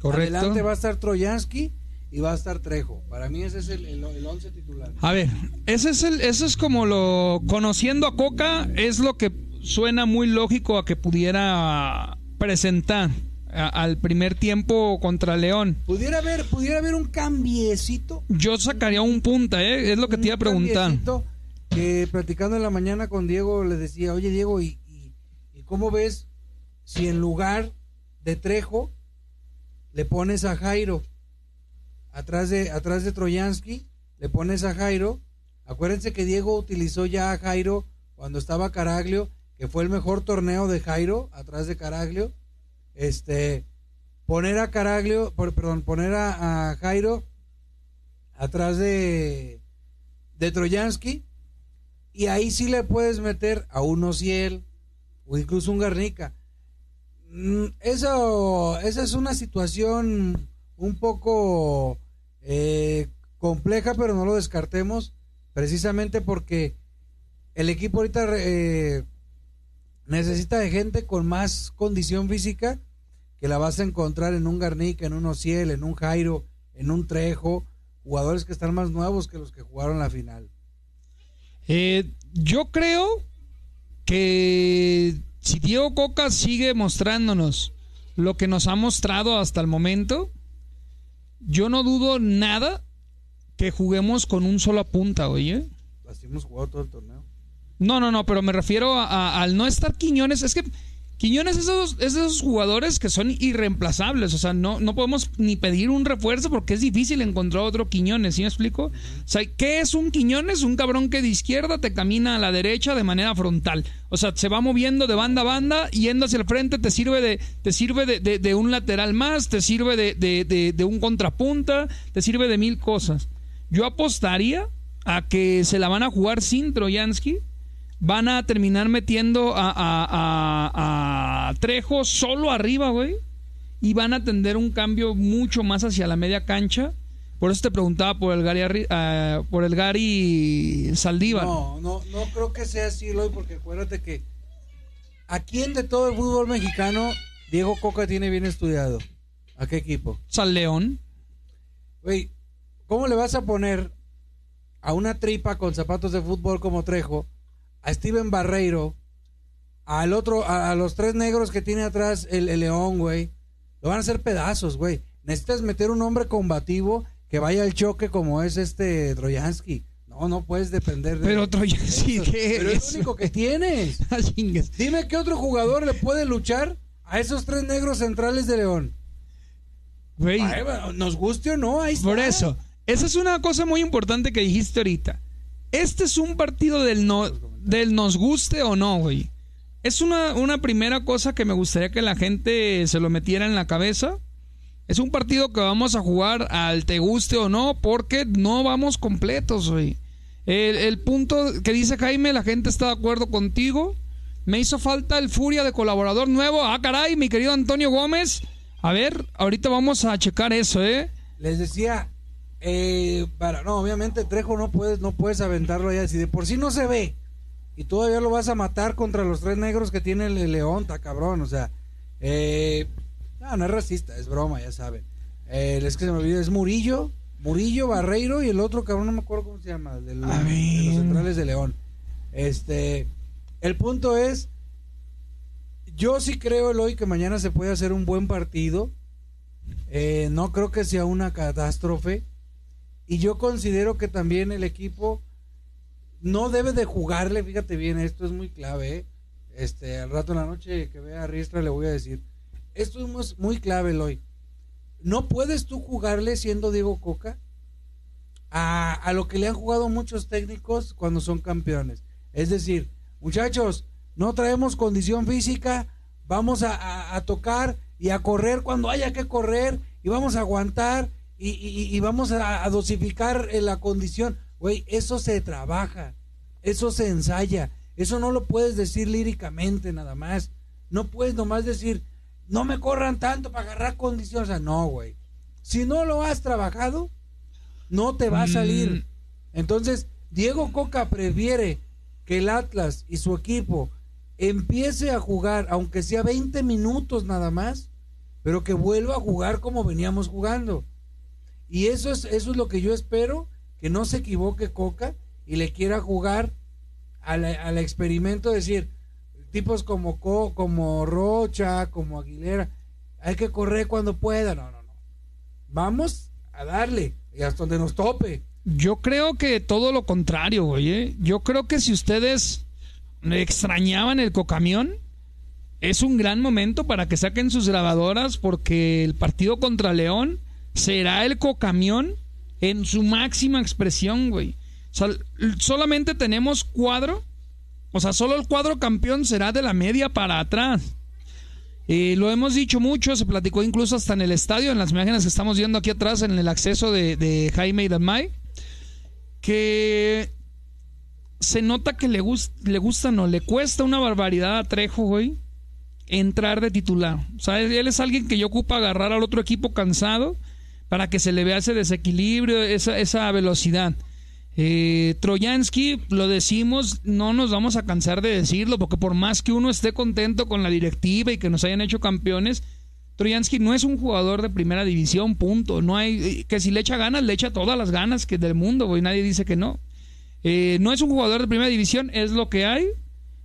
Correcto. Adelante va a estar Troyansky y va a estar Trejo. Para mí ese es el, el, el once titular. A ver, ese es el, eso es como lo conociendo a Coca es lo que suena muy lógico a que pudiera presentar a- al primer tiempo contra León. Pudiera haber, pudiera haber un cambiecito. Yo sacaría un punta, ¿eh? es lo que te iba a un preguntar. Que platicando en la mañana con Diego le decía, oye Diego, ¿y, y, y cómo ves si en lugar de Trejo le pones a Jairo atrás de, atrás de Troyansky, le pones a Jairo? Acuérdense que Diego utilizó ya a Jairo cuando estaba Caraglio, que fue el mejor torneo de Jairo, atrás de Caraglio. Este, poner a Caraglio, por- perdón, poner a, Jairo atrás de, de Troyansky y ahí sí le puedes meter a un Ociel o incluso un Garnica. Mm, Eso, esa es una situación un poco eh, compleja, pero no lo descartemos, precisamente porque el equipo ahorita eh, necesita de gente con más condición física que la vas a encontrar en un Garnica, en un Ociel, en un Jairo, en un Trejo, jugadores que están más nuevos que los que jugaron la final. Eh, yo creo que si Diego Coca sigue mostrándonos lo que nos ha mostrado hasta el momento, yo no dudo nada que juguemos con un solo punta, oye. Así hemos jugado todo el torneo. No, no, no, pero me refiero a- al no estar Quiñones. Es que Quiñones es de, esos, es esos jugadores que son irreemplazables. O sea, no, no podemos ni pedir un refuerzo porque es difícil encontrar otro Quiñones. ¿Sí me explico? O sea, ¿qué es un Quiñones? Un cabrón que de izquierda te camina a la derecha de manera frontal. O sea, se va moviendo de banda a banda, yendo hacia el frente, te sirve de, te sirve de, de- de un lateral más, te sirve de- de un contrapunta, te sirve de mil cosas. Yo apostaría a que se la van a jugar sin Troyansky van a terminar metiendo a, a- a- a Trejo solo arriba, güey. Y van a tender un cambio mucho más hacia la media cancha. Por eso te preguntaba por el Gary, ah, por el Gary Saldívar. No, no, no creo que sea así, Eloy, porque acuérdate que ¿a quién de todo el fútbol mexicano Diego Coca tiene bien estudiado? ¿A qué equipo? Sal León. Güey, ¿cómo le vas a poner a una tripa con zapatos de fútbol como Trejo, a Steven Barreiro, al otro, a, a los tres negros que tiene atrás el, el León, güey? Lo van a hacer pedazos, güey. Necesitas meter un hombre combativo que vaya al choque como es este Troyansky. No, no puedes depender de Pero Troyansky. ¿qué Pero es lo único que tienes. Ah. Dime qué otro jugador le puede luchar a esos tres negros centrales de León. Güey, nos guste o no, ahí está. por eso. Esa es una cosa muy importante que dijiste ahorita. Este es un partido del, no, del nos guste o no, güey. Es una, una primera cosa que me gustaría que la gente se lo metiera en la cabeza. Es un partido que vamos a jugar al te guste o no, porque no vamos completos, güey. El, punto que dice Jaime, la gente está de acuerdo contigo. Me hizo falta el Furia de colaborador nuevo. Ah, caray, mi querido Antonio Gómez. A ver, ahorita vamos a checar eso, ¿eh? Les decía, eh, para, no, obviamente Trejo no puedes, no puedes aventarlo allá. Si de por sí no se ve y todavía lo vas a matar contra los tres negros que tiene el, León, está cabrón. O sea, eh, no, no es racista, es broma, ya saben. Eh, es que se me olvidó, es Murillo, Murillo, Barreiro y el otro cabrón, no me acuerdo cómo se llama, del- de los centrales de León. Este, el punto es, yo sí creo, Eloy, que mañana se puede hacer un buen partido. Eh, no creo que sea una catástrofe. Y yo considero que también el equipo no debe de jugarle, fíjate bien, esto es muy clave, ¿eh? este, al rato en la noche que vea a Riestra le voy a decir, esto es muy clave, Eloy. No puedes tú jugarle siendo Diego Coca a, a lo que le han jugado muchos técnicos cuando son campeones. Es decir, muchachos, no traemos condición física, vamos a, tocar y a correr cuando haya que correr y vamos a aguantar y, vamos a, dosificar la condición. Güey, eso se trabaja, eso se ensaya, eso no lo puedes decir líricamente nada más. No puedes nomás decir, no me corran tanto para agarrar condiciones. O sea, no, güey. Si no lo has trabajado, no te va a salir. Mm. Entonces, Diego Coca prefiere que el Atlas y su equipo empiece a jugar, aunque sea 20 minutos nada más, pero que vuelva a jugar como veníamos jugando. Y eso es, eso es lo que yo espero, que no se equivoque Coca y le quiera jugar al, experimento, decir, tipos como, como Rocha, como Aguilera, hay que correr cuando pueda. No, no, no. Vamos a darle y hasta donde nos tope. Yo creo que todo lo contrario, oye. ¿eh? Yo creo que si ustedes extrañaban el cocamión, es un gran momento para que saquen sus grabadoras porque el partido contra León será el cocamión en su máxima expresión, güey. solamente tenemos cuadro, o sea, solo el cuadro campeón será de la media para atrás. Eh, lo hemos dicho mucho, se platicó incluso hasta en el estadio, en las imágenes que estamos viendo aquí atrás, en el acceso de, de Jaime y Dalmay, que se nota que le, le gusta, no, le cuesta una barbaridad a Trejo, güey, entrar de titular. O sea, él es alguien que yo ocupa agarrar al otro equipo cansado para que se le vea ese desequilibrio, esa, esa velocidad. Eh, Troyansky, lo decimos, no nos vamos a cansar de decirlo, porque por más que uno esté contento con la directiva y que nos hayan hecho campeones, Troyansky no es un jugador de primera división, punto. No hay eh, que si le echa ganas, le echa todas las ganas que del mundo, güey, nadie dice que no. Eh, no es un jugador de primera división, es lo que hay.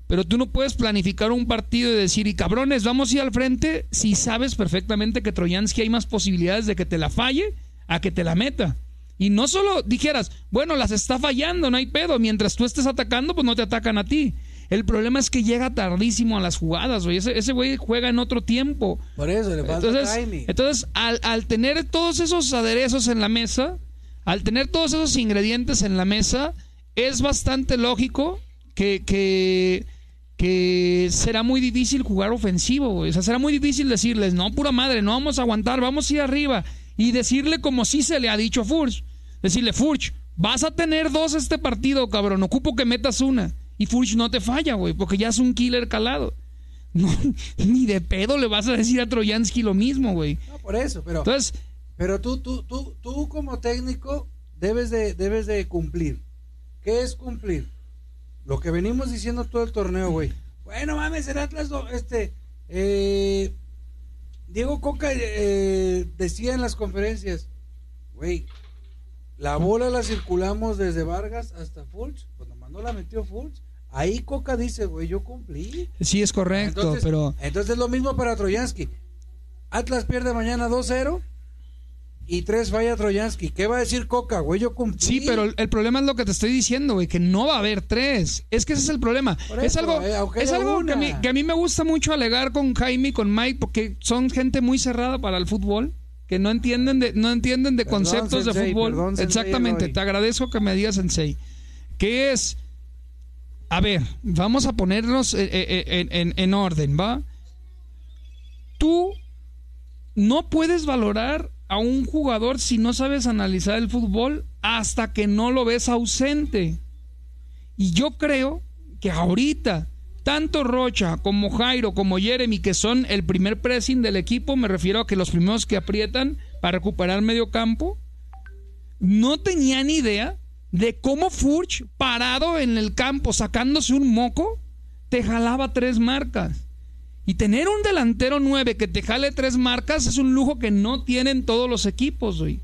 Pero tú no puedes planificar un partido y decir, y cabrones, vamos a ir al frente si sabes perfectamente que Troyansky hay más posibilidades de que te la falle a que te la meta. Y no solo dijeras, bueno, las está fallando, no hay pedo. Mientras tú estés atacando, pues no te atacan a ti. El problema es que llega tardísimo a las jugadas, güey. Ese, güey juega en otro tiempo. Por eso le falta entonces, Entonces, al, al tener todos esos aderezos en la mesa, al tener todos esos ingredientes en la mesa, es bastante lógico que, que, será muy difícil jugar ofensivo, O sea, será muy difícil decirles, no, pura madre, no vamos a aguantar, vamos a ir arriba. Y decirle como si se le ha dicho a Furch. Decirle, Furch, vas a tener dos este partido, cabrón. Ocupo que metas una. Y Furch no te falla, güey, porque ya es un killer calado. No, ni de pedo le vas a decir a Troyansky lo mismo, güey. No, por eso, pero. Entonces, pero tú, tú, tú, tú como técnico debes de, debes de cumplir. ¿Qué es cumplir? Lo que venimos diciendo todo el torneo, güey. Bueno, mames, el Atlas, este, eh, Diego Coca eh, decía en las conferencias, güey, la bola la circulamos desde Vargas hasta Fulch, cuando mandó la metió Fulch. Ahí Coca dice, güey, yo cumplí. Sí, es correcto, pero... Entonces es lo mismo para Troyansky. Atlas pierde mañana 2-0 y tres falla Troyansky. ¿Qué va a decir Coca, güey? Yo cumplí. Sí, pero el problema es lo que te estoy diciendo, güey, que no va a haber tres. Es que ese es el problema. es algo, eh, es algo que, a mí, que a mí me gusta mucho alegar con Jaime y con Mike, porque son gente muy cerrada para el fútbol que no entienden de, no entienden de conceptos de fútbol. Exactamente, te agradezco que me digas, Sensei. ¿Qué es? A ver, vamos a ponernos eh, eh, en, en orden, ¿va? Tú no puedes valorar a un jugador si no sabes analizar el fútbol hasta que no lo ves ausente. Y yo creo que ahorita, tanto Rocha como Jairo como Jeremy, que son el primer pressing del equipo, me refiero a que los primeros que aprietan para recuperar medio campo, no tenían idea de cómo Furch, parado en el campo, sacándose un moco, te jalaba tres marcas. Y tener un delantero 9 que te jale tres marcas es un lujo que no tienen todos los equipos, güey.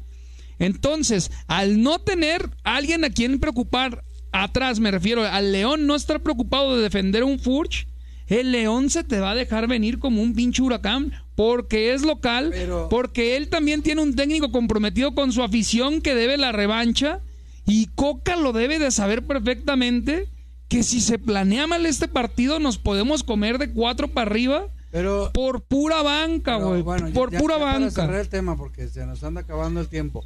Entonces, al no tener alguien a quien preocupar atrás, me refiero al León no estar preocupado de defender un Furch, el León se te va a dejar venir como un pinche huracán porque es local, Pero- porque él también tiene un técnico comprometido con su afición que debe la revancha y Coca lo debe de saber perfectamente que si se planea mal este partido nos podemos comer de cuatro para arriba Pero por pura banca, güey, bueno, por ya- pura ya Para cerrar banca. el tema, porque se nos anda acabando el tiempo.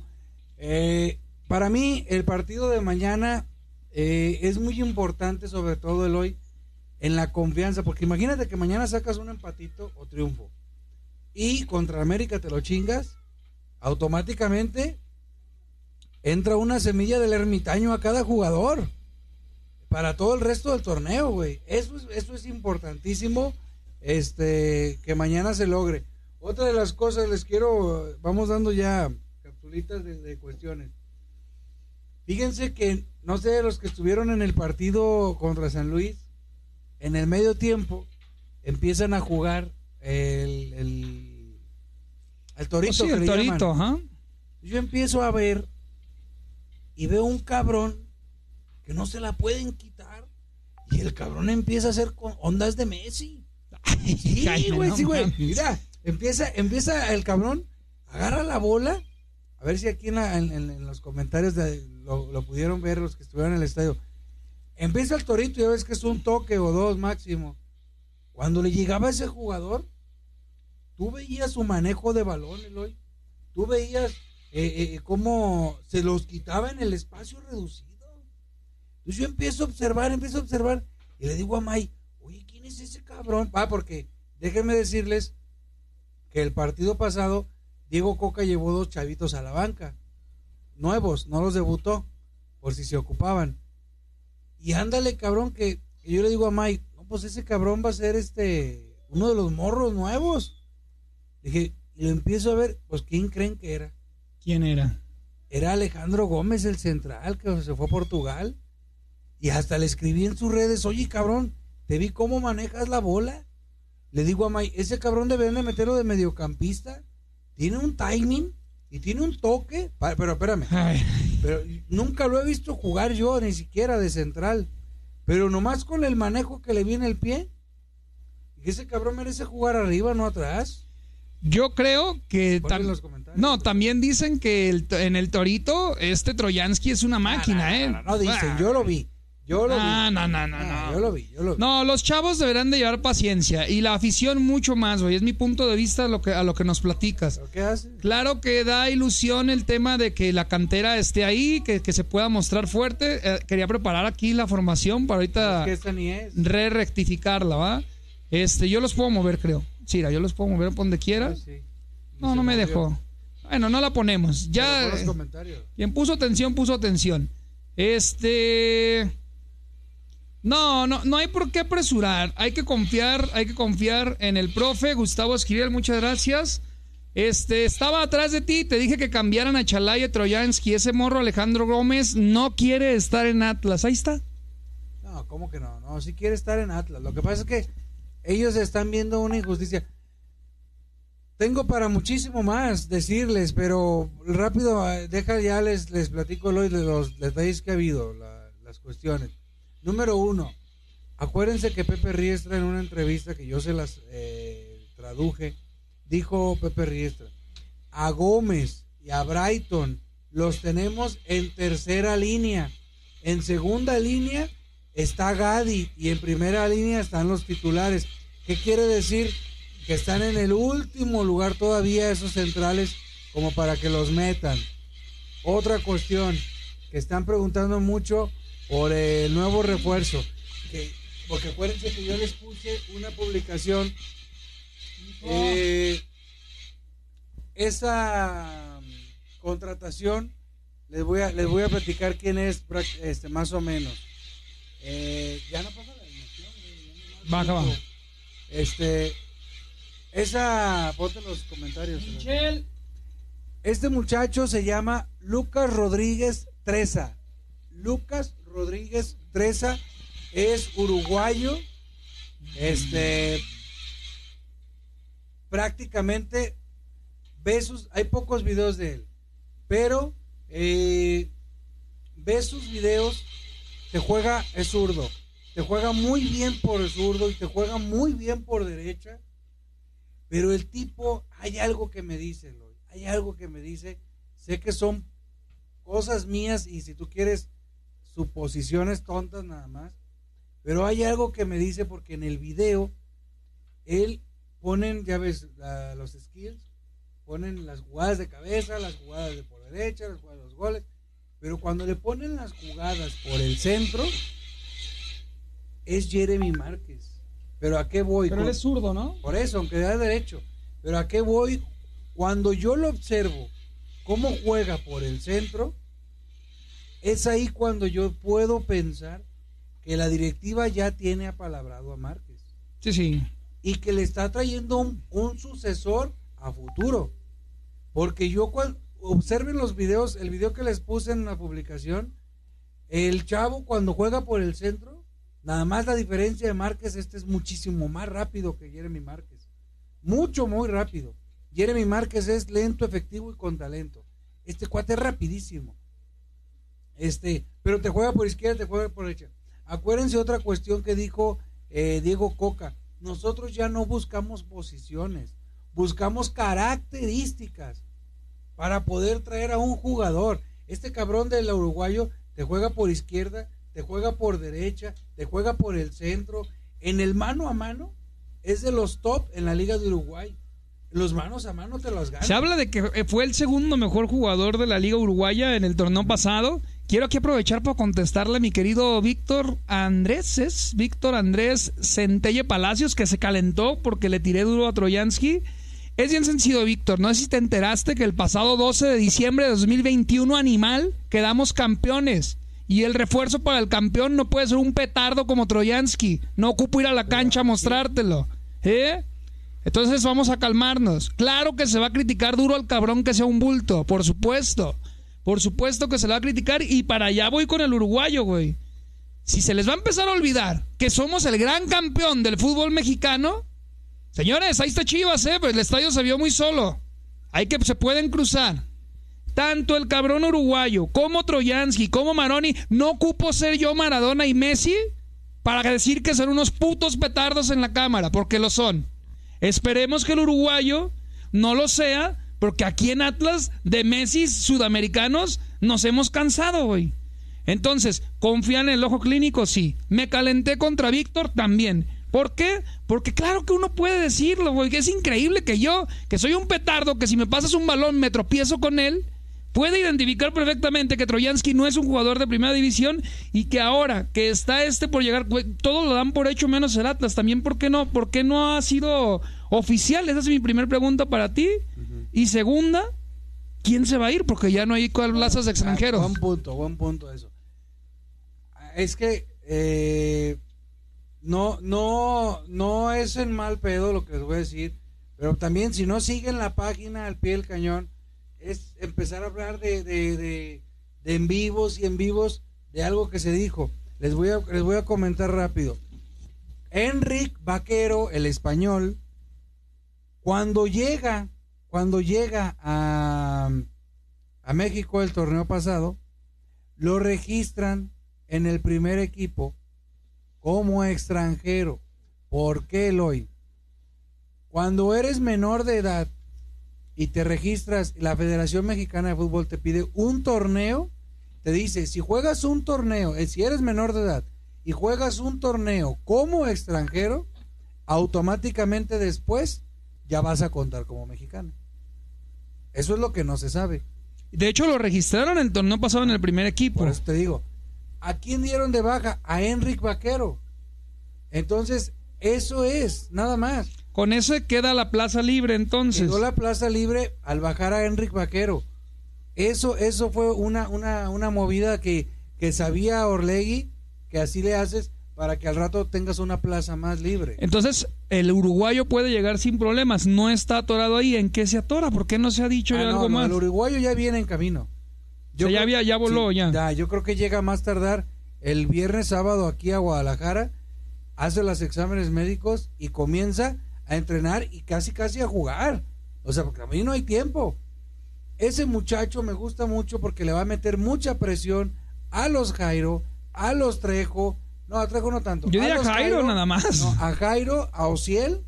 Eh, para mí, el partido de mañana eh, es muy importante, sobre todo el hoy, en la confianza, porque imagínate que mañana sacas un empatito o triunfo y contra América te lo chingas, automáticamente entra una semilla del ermitaño a cada jugador para todo el resto del torneo, güey. Eso es, eso es importantísimo, este, que mañana se logre. Otra de las cosas les quiero, vamos dando ya capsulitas de, de cuestiones. Fíjense que, no sé, los que estuvieron en el partido contra San Luis, en el medio tiempo, empiezan a jugar el, el, el torito. Oh, sí, el torito, ajá. Yo empiezo a ver y veo un cabrón que no se la pueden quitar y el cabrón empieza a hacer con ondas de Messi. Sí, güey, sí, güey. Mira, empieza, empieza el cabrón, agarra la bola. A ver si aquí en, la- en- los comentarios de- lo, lo pudieron ver los que estuvieron en el estadio. Empieza el torito y ya ves que es un toque o dos máximo. Cuando le llegaba a ese jugador, tú veías su manejo de balón, Eloy. Tú veías eh, eh, cómo se los quitaba en el espacio reducido. Entonces yo empiezo a observar, empiezo a observar y le digo a May, oye, ¿quién es ese cabrón? Ah, porque déjenme decirles que el partido pasado Diego Coca llevó dos chavitos a la banca, nuevos, no los debutó, por si se ocupaban. Y ándale, cabrón, que, que yo le digo a Mike, no, pues ese cabrón va a ser este, uno de los morros nuevos. Dije, y lo empiezo a ver, pues ¿quién creen que era? ¿Quién era? Era Alejandro Gómez, el central, que se fue a Portugal. Y hasta le escribí en sus redes, oye cabrón, te vi cómo manejas la bola. Le digo a May, ese cabrón deberían de meterlo de mediocampista. Tiene un timing y tiene un toque. Pero espérame, pero nunca lo he visto jugar yo, ni siquiera de central. Pero nomás con el manejo que le viene el pie. Y ese cabrón merece jugar arriba, no atrás. Yo creo que no, también dicen que el en el Torito este Troyansky es una máquina, ¿eh? no dicen, Ah. yo lo vi. Yo lo Ah, vi. no, no, no, Ah, no. Yo lo vi, yo lo vi. No, los chavos deberán de llevar paciencia y la afición mucho más, güey. Es mi punto de vista a lo que, a lo que nos platicas. ¿Pero qué hace? Claro que da ilusión el tema de que la cantera esté ahí, que, que se pueda mostrar fuerte. Eh, quería preparar aquí la formación para ahorita Es que esta ni es. re rectificarla, ¿va? Este, yo los puedo mover, creo. Sí, yo los puedo mover por donde quiera. Sí. No, no me movió. dejó. Bueno, no la ponemos. Ya. los eh, comentarios. quien puso atención, puso atención. Este. No, no, no hay por qué apresurar. Hay que confiar, hay que confiar en el profe Gustavo Esquivel. Muchas gracias. Este, estaba atrás de ti, te dije que cambiaran a Chalaya Troyansky. Ese morro Alejandro Gómez no quiere estar en Atlas. Ahí está. No, ¿cómo que no? No, si quiere estar en Atlas. Lo que pasa es que ellos están viendo una injusticia. Tengo para muchísimo más decirles, pero rápido, eh, deja ya les, les platico hoy de los detalles que ha habido, la- las cuestiones. Número uno, acuérdense que Pepe Riestra en una entrevista que yo se las eh, traduje, dijo Pepe Riestra, a Gómez y a Brighton los tenemos en tercera línea. En segunda línea está Gadi y en primera línea están los titulares. ¿Qué quiere decir? Que están en el último lugar todavía esos centrales como para que los metan. Otra cuestión que están preguntando mucho por el nuevo refuerzo. Que, porque acuérdense que yo les puse una publicación. eh, esa mm, contratación les voy a les voy a platicar quién es este más o menos Eh, ya no pasa la emoción no Baja, baja. este esa ponte los comentarios este muchacho se llama Lucas Rodríguez Treza Lucas Rodríguez Treza es uruguayo este prácticamente ve sus, hay pocos videos de él, pero eh, ve sus videos, te juega, es zurdo, te juega muy bien por el zurdo y te juega muy bien por derecha. Pero el tipo, hay algo que me dice, hay algo que me dice, sé que son cosas mías y si tú quieres suposiciones tontas nada más, pero hay algo que me dice porque en el video él ponen, ya ves, los skills, ponen las jugadas de cabeza, las jugadas de por derecha, las jugadas de los goles, pero cuando le ponen las jugadas por el centro, es Jeremy Márquez. Pero ¿a qué voy? Pero él es zurdo, ¿no? Por eso, aunque da derecho. Pero ¿a qué voy? Cuando yo lo observo, cómo juega por el centro, es ahí cuando yo puedo pensar que la directiva ya tiene apalabrado a Márquez. Sí, sí. Y que le está trayendo un, un sucesor a futuro. Porque yo cuando observen los videos, el video que les puse en la publicación, el chavo cuando juega por el centro, nada más la diferencia de Márquez, este es muchísimo más rápido que Jeremy Márquez. Mucho, muy rápido. Jeremy Márquez es lento, efectivo y con talento. Este cuate es rapidísimo. Este, pero te juega por izquierda, te juega por derecha. Acuérdense otra cuestión que dijo eh, Diego Coca. Nosotros ya no buscamos posiciones, buscamos características para poder traer a un jugador. Este cabrón del uruguayo te juega por izquierda, te juega por derecha, te juega por el centro. En el mano a mano es de los top en la Liga de Uruguay. Los manos a mano te los gana. Se habla de que fue el segundo mejor jugador de la Liga Uruguaya en el torneo pasado. Quiero aquí aprovechar para contestarle a mi querido Víctor Andrés, es Víctor Andrés Centelle Palacios, que se calentó porque le tiré duro a Troyansky es bien sencillo, Víctor. No sé si te enteraste que el pasado 12 de diciembre de 2021, Animal, quedamos campeones. Y el refuerzo para el campeón no puede ser un petardo como Troyansky. No ocupo ir a la cancha a mostrártelo. ¿Eh? Entonces vamos a calmarnos. Claro que se va a criticar duro al cabrón que sea un bulto, por supuesto. Por supuesto que se le va a criticar y para allá voy con el uruguayo, güey. Si se les va a empezar a olvidar que somos el gran campeón del fútbol mexicano, Señores, ahí está Chivas, ¿eh? Pues el estadio se vio muy solo. Hay que se pueden cruzar. Tanto el cabrón uruguayo como Troyansky como Maroni, no ocupo ser yo Maradona y Messi para decir que son unos putos petardos en la cámara, porque lo son. Esperemos que el uruguayo no lo sea, porque aquí en Atlas de Messi sudamericanos nos hemos cansado, hoy. Entonces, ¿confían en el ojo clínico? Sí. ¿Me calenté contra Víctor? También. ¿Por qué? Porque claro que uno puede decirlo, güey, es increíble que yo, que soy un petardo, que si me pasas un balón me tropiezo con él, puede identificar perfectamente que Troyansky no es un jugador de primera división y que ahora que está este por llegar, todo lo dan por hecho menos el Atlas. También, ¿por qué no? ¿Por qué no ha sido oficial? Esa es mi primera pregunta para ti. Y segunda, ¿quién se va a ir? Porque ya no hay plazas de extranjeros. buen punto, buen punto eso. Es que... Eh no, no, no es en mal pedo lo que les voy a decir, pero también si no siguen la página al pie del cañón, empezar a hablar de, de, de, en vivos y en vivos de algo que se dijo. Les voy a, les voy a comentar rápido. Enric Vaquero, el español, cuando llega, cuando llega a, a México el torneo pasado, lo registran en el primer equipo como extranjero. ¿Por qué, Eloy? Cuando eres menor de edad y te registras, la Federación Mexicana de Fútbol te pide un torneo, te dice, si juegas un torneo, eh, si eres menor de edad y juegas un torneo como extranjero, automáticamente después ya vas a contar como mexicano. Eso es lo que no se sabe. De hecho, lo registraron el torneo pasado en el primer equipo. Por eso te digo, ¿A quién dieron de baja? A Enric Vaquero. Entonces, eso es, nada más. Con eso queda la plaza libre entonces. Quedó la plaza libre al bajar a Enric Vaquero. Eso, eso fue una, una, una movida que, que sabía Orlegui, que así le haces para que al rato tengas una plaza más libre. Entonces, el uruguayo puede llegar sin problemas, no está atorado ahí. ¿En qué se atora? ¿Por qué no se ha dicho ah, algo más? El uruguayo ya viene en camino. ya, había, ya voló, ya. Yo creo que llega más tardar el viernes, sábado aquí a Guadalajara, hace los exámenes médicos y comienza a entrenar y casi, casi a jugar. O sea, porque a mí no hay tiempo. Ese muchacho me gusta mucho porque le va a meter mucha presión a los Jairo, a los Trejo. No, a Trejo no tanto. Yo diría a Jairo, nada más. a Jairo, a Ociel.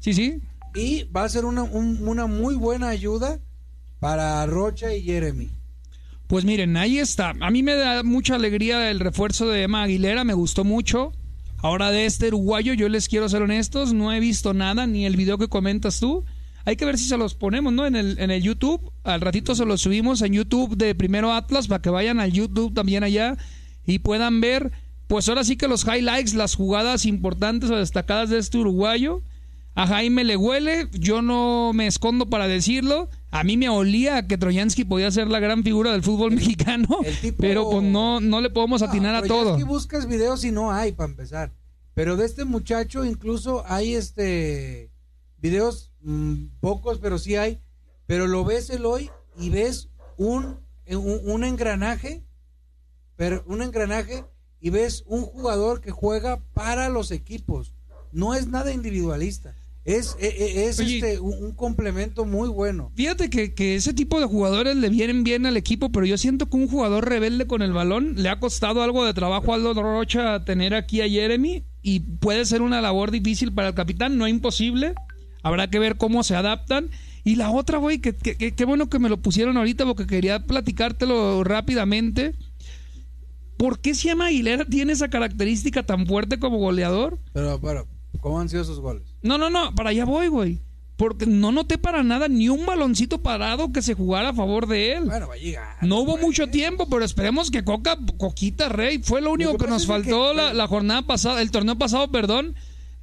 Sí, sí. y va a ser una, un- una muy buena ayuda para Rocha y Jeremy. Pues miren, ahí está. A mí me da mucha alegría el refuerzo de Emma Aguilera, me gustó mucho. Ahora de este uruguayo, yo les quiero ser honestos, no he visto nada, ni el video que comentas tú. Hay que ver si se los ponemos, ¿no? En el, en el YouTube. Al ratito se los subimos en YouTube de Primero Atlas para que vayan al YouTube también allá y puedan ver, pues ahora sí que los highlights, las jugadas importantes o destacadas de este uruguayo. A Jaime le huele, yo no me escondo para decirlo. A mí me olía que Troyansky podía ser la gran figura del fútbol mexicano, tipo- pero pues no, no le podemos atinar No, a todo. que buscas videos y no hay para empezar. Pero de este muchacho incluso hay este videos mm, pocos, pero sí hay. Pero lo ves el hoy y ves un, un, un engranaje, pero un engranaje y ves un jugador que juega para los equipos. No es nada individualista. Es, e- e- es Oye. este, un, un complemento muy bueno. Fíjate que, que ese tipo de jugadores le vienen bien al equipo, pero yo siento que un jugador rebelde con el balón le ha costado algo de trabajo a Aldo Rocha tener aquí a Jeremy y puede ser una labor difícil para el capitán, no imposible. Habrá que ver cómo se adaptan. Y la otra, güey, que, que, bueno que me lo pusieron ahorita porque quería platicártelo rápidamente. ¿Por qué Siama Aguilera tiene esa característica tan fuerte como goleador? Pero, pero, ¿cómo han sido sus goles? No, no, no, para allá voy, güey. Porque no noté para nada ni un baloncito parado que se jugara a favor de él. Bueno, va a llegar. No hubo güey. mucho tiempo, pero esperemos que Coca, Coquita Rey, fue lo único Lo que, que nos faltó que- la, la jornada pasada, el torneo pasado, perdón.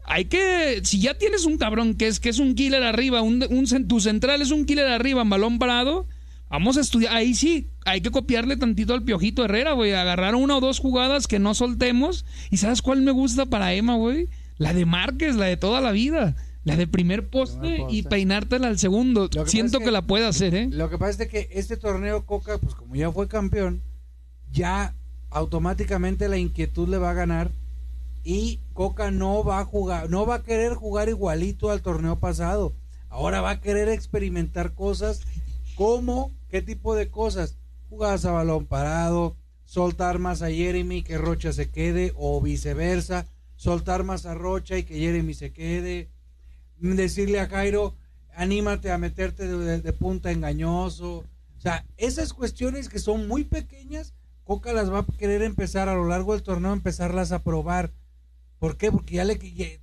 Hay que, si ya tienes un cabrón que es que es un killer arriba, un, un tu central es un killer arriba en balón parado, vamos a estudiar. Ahí sí, hay que copiarle tantito al Piojito Herrera, güey. Agarrar una o dos jugadas que no soltemos. ¿Y sabes cuál me gusta para Emma, güey? La de Márquez, la de toda la vida. La de primer poste, Primer poste. y peinártela al segundo. Siento que, que- la puede hacer, ¿eh? Lo que pasa es que este torneo Coca, pues como ya fue campeón, ya automáticamente la inquietud le va a ganar y Coca no va a jugar, no va a querer jugar igualito al torneo pasado. Ahora va a querer experimentar cosas como qué tipo de cosas, jugadas a balón parado, soltar más a Jeremy que Rocha se quede o viceversa, soltar más a Rocha y que Jeremy se quede, decirle a Jairo, anímate a meterte de, punta engañoso. O sea, esas cuestiones que son muy pequeñas, Coca las va a querer empezar a lo largo del torneo, empezarlas a probar. ¿Por qué? Porque ya le,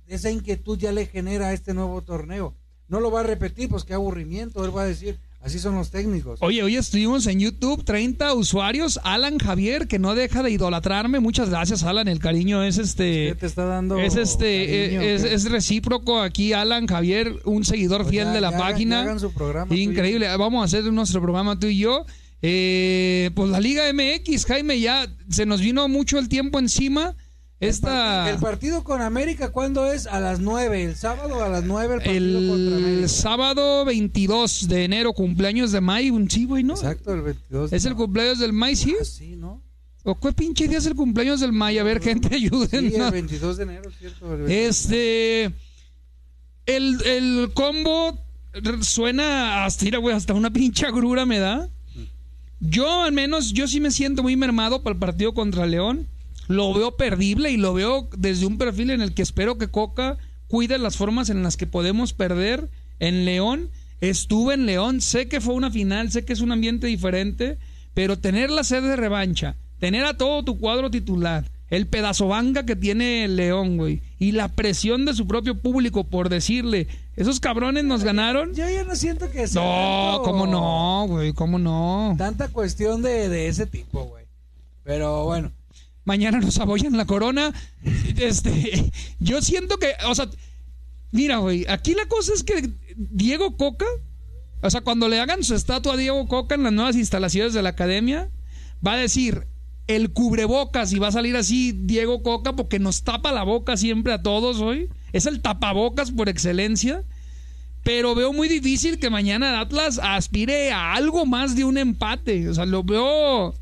esa inquietud ya le genera este nuevo torneo. No lo va a repetir, pues qué aburrimiento. Él va a decir, así son los técnicos. Oye, hoy estuvimos en YouTube, 30 usuarios. Alan Javier, que no deja de idolatrarme. Muchas gracias, Alan. El cariño es ¿Qué este. te está dando? Es este, cariño? eh, es, ¿Qué? es recíproco aquí, Alan Javier, un seguidor Pues fiel ya- de la ya página. ya hagan su programa, tú y- Increíble. Vamos a hacer nuestro programa tú y yo. Eh, pues la Liga MX, Jaime, ya se nos vino mucho el tiempo encima. Esta. El partido con América, ¿cuándo es? A las 9. El sábado a las 9 el partido contra El América. sábado 22 de enero, cumpleaños de May, un sí, güey, ¿no? Exacto, el 22. ¿Es el cumpleaños del May, sí? Ah, sí, ¿no? ¿O qué pinche día es el cumpleaños del May? A ver, gente, Sí, ayúdennos. el 22 de enero, ¿cierto? El 22. Este. El, el combo suena hasta, mira, güey, hasta una pinche agrura me da. Yo, al menos, yo sí me siento muy mermado para el partido contra León. Lo veo perdible y lo veo desde un perfil en el que espero que Coca cuide las formas en las que podemos perder en León. Estuve en León, sé que fue una final, sé que es un ambiente diferente, pero tener la sed de revancha, tener a todo tu cuadro titular, el pedazo banga que tiene el León, güey, y la presión de su propio público por decirle, esos cabrones nos ganaron. Yo ya no siento que sea No, tanto- cómo no, güey, cómo no. Tanta cuestión de, de ese tipo, güey. Pero bueno, mañana nos apoyan la corona. Este, yo siento que, o sea, mira, güey, aquí la cosa es que Diego Coca, o sea, cuando le hagan su estatua a Diego Coca en las nuevas instalaciones de la academia, va a decir el cubrebocas y va a salir así Diego Coca porque nos tapa la boca siempre a todos hoy. Es el tapabocas por excelencia. Pero veo muy difícil que mañana Atlas aspire a algo más de un empate. O sea, lo veo.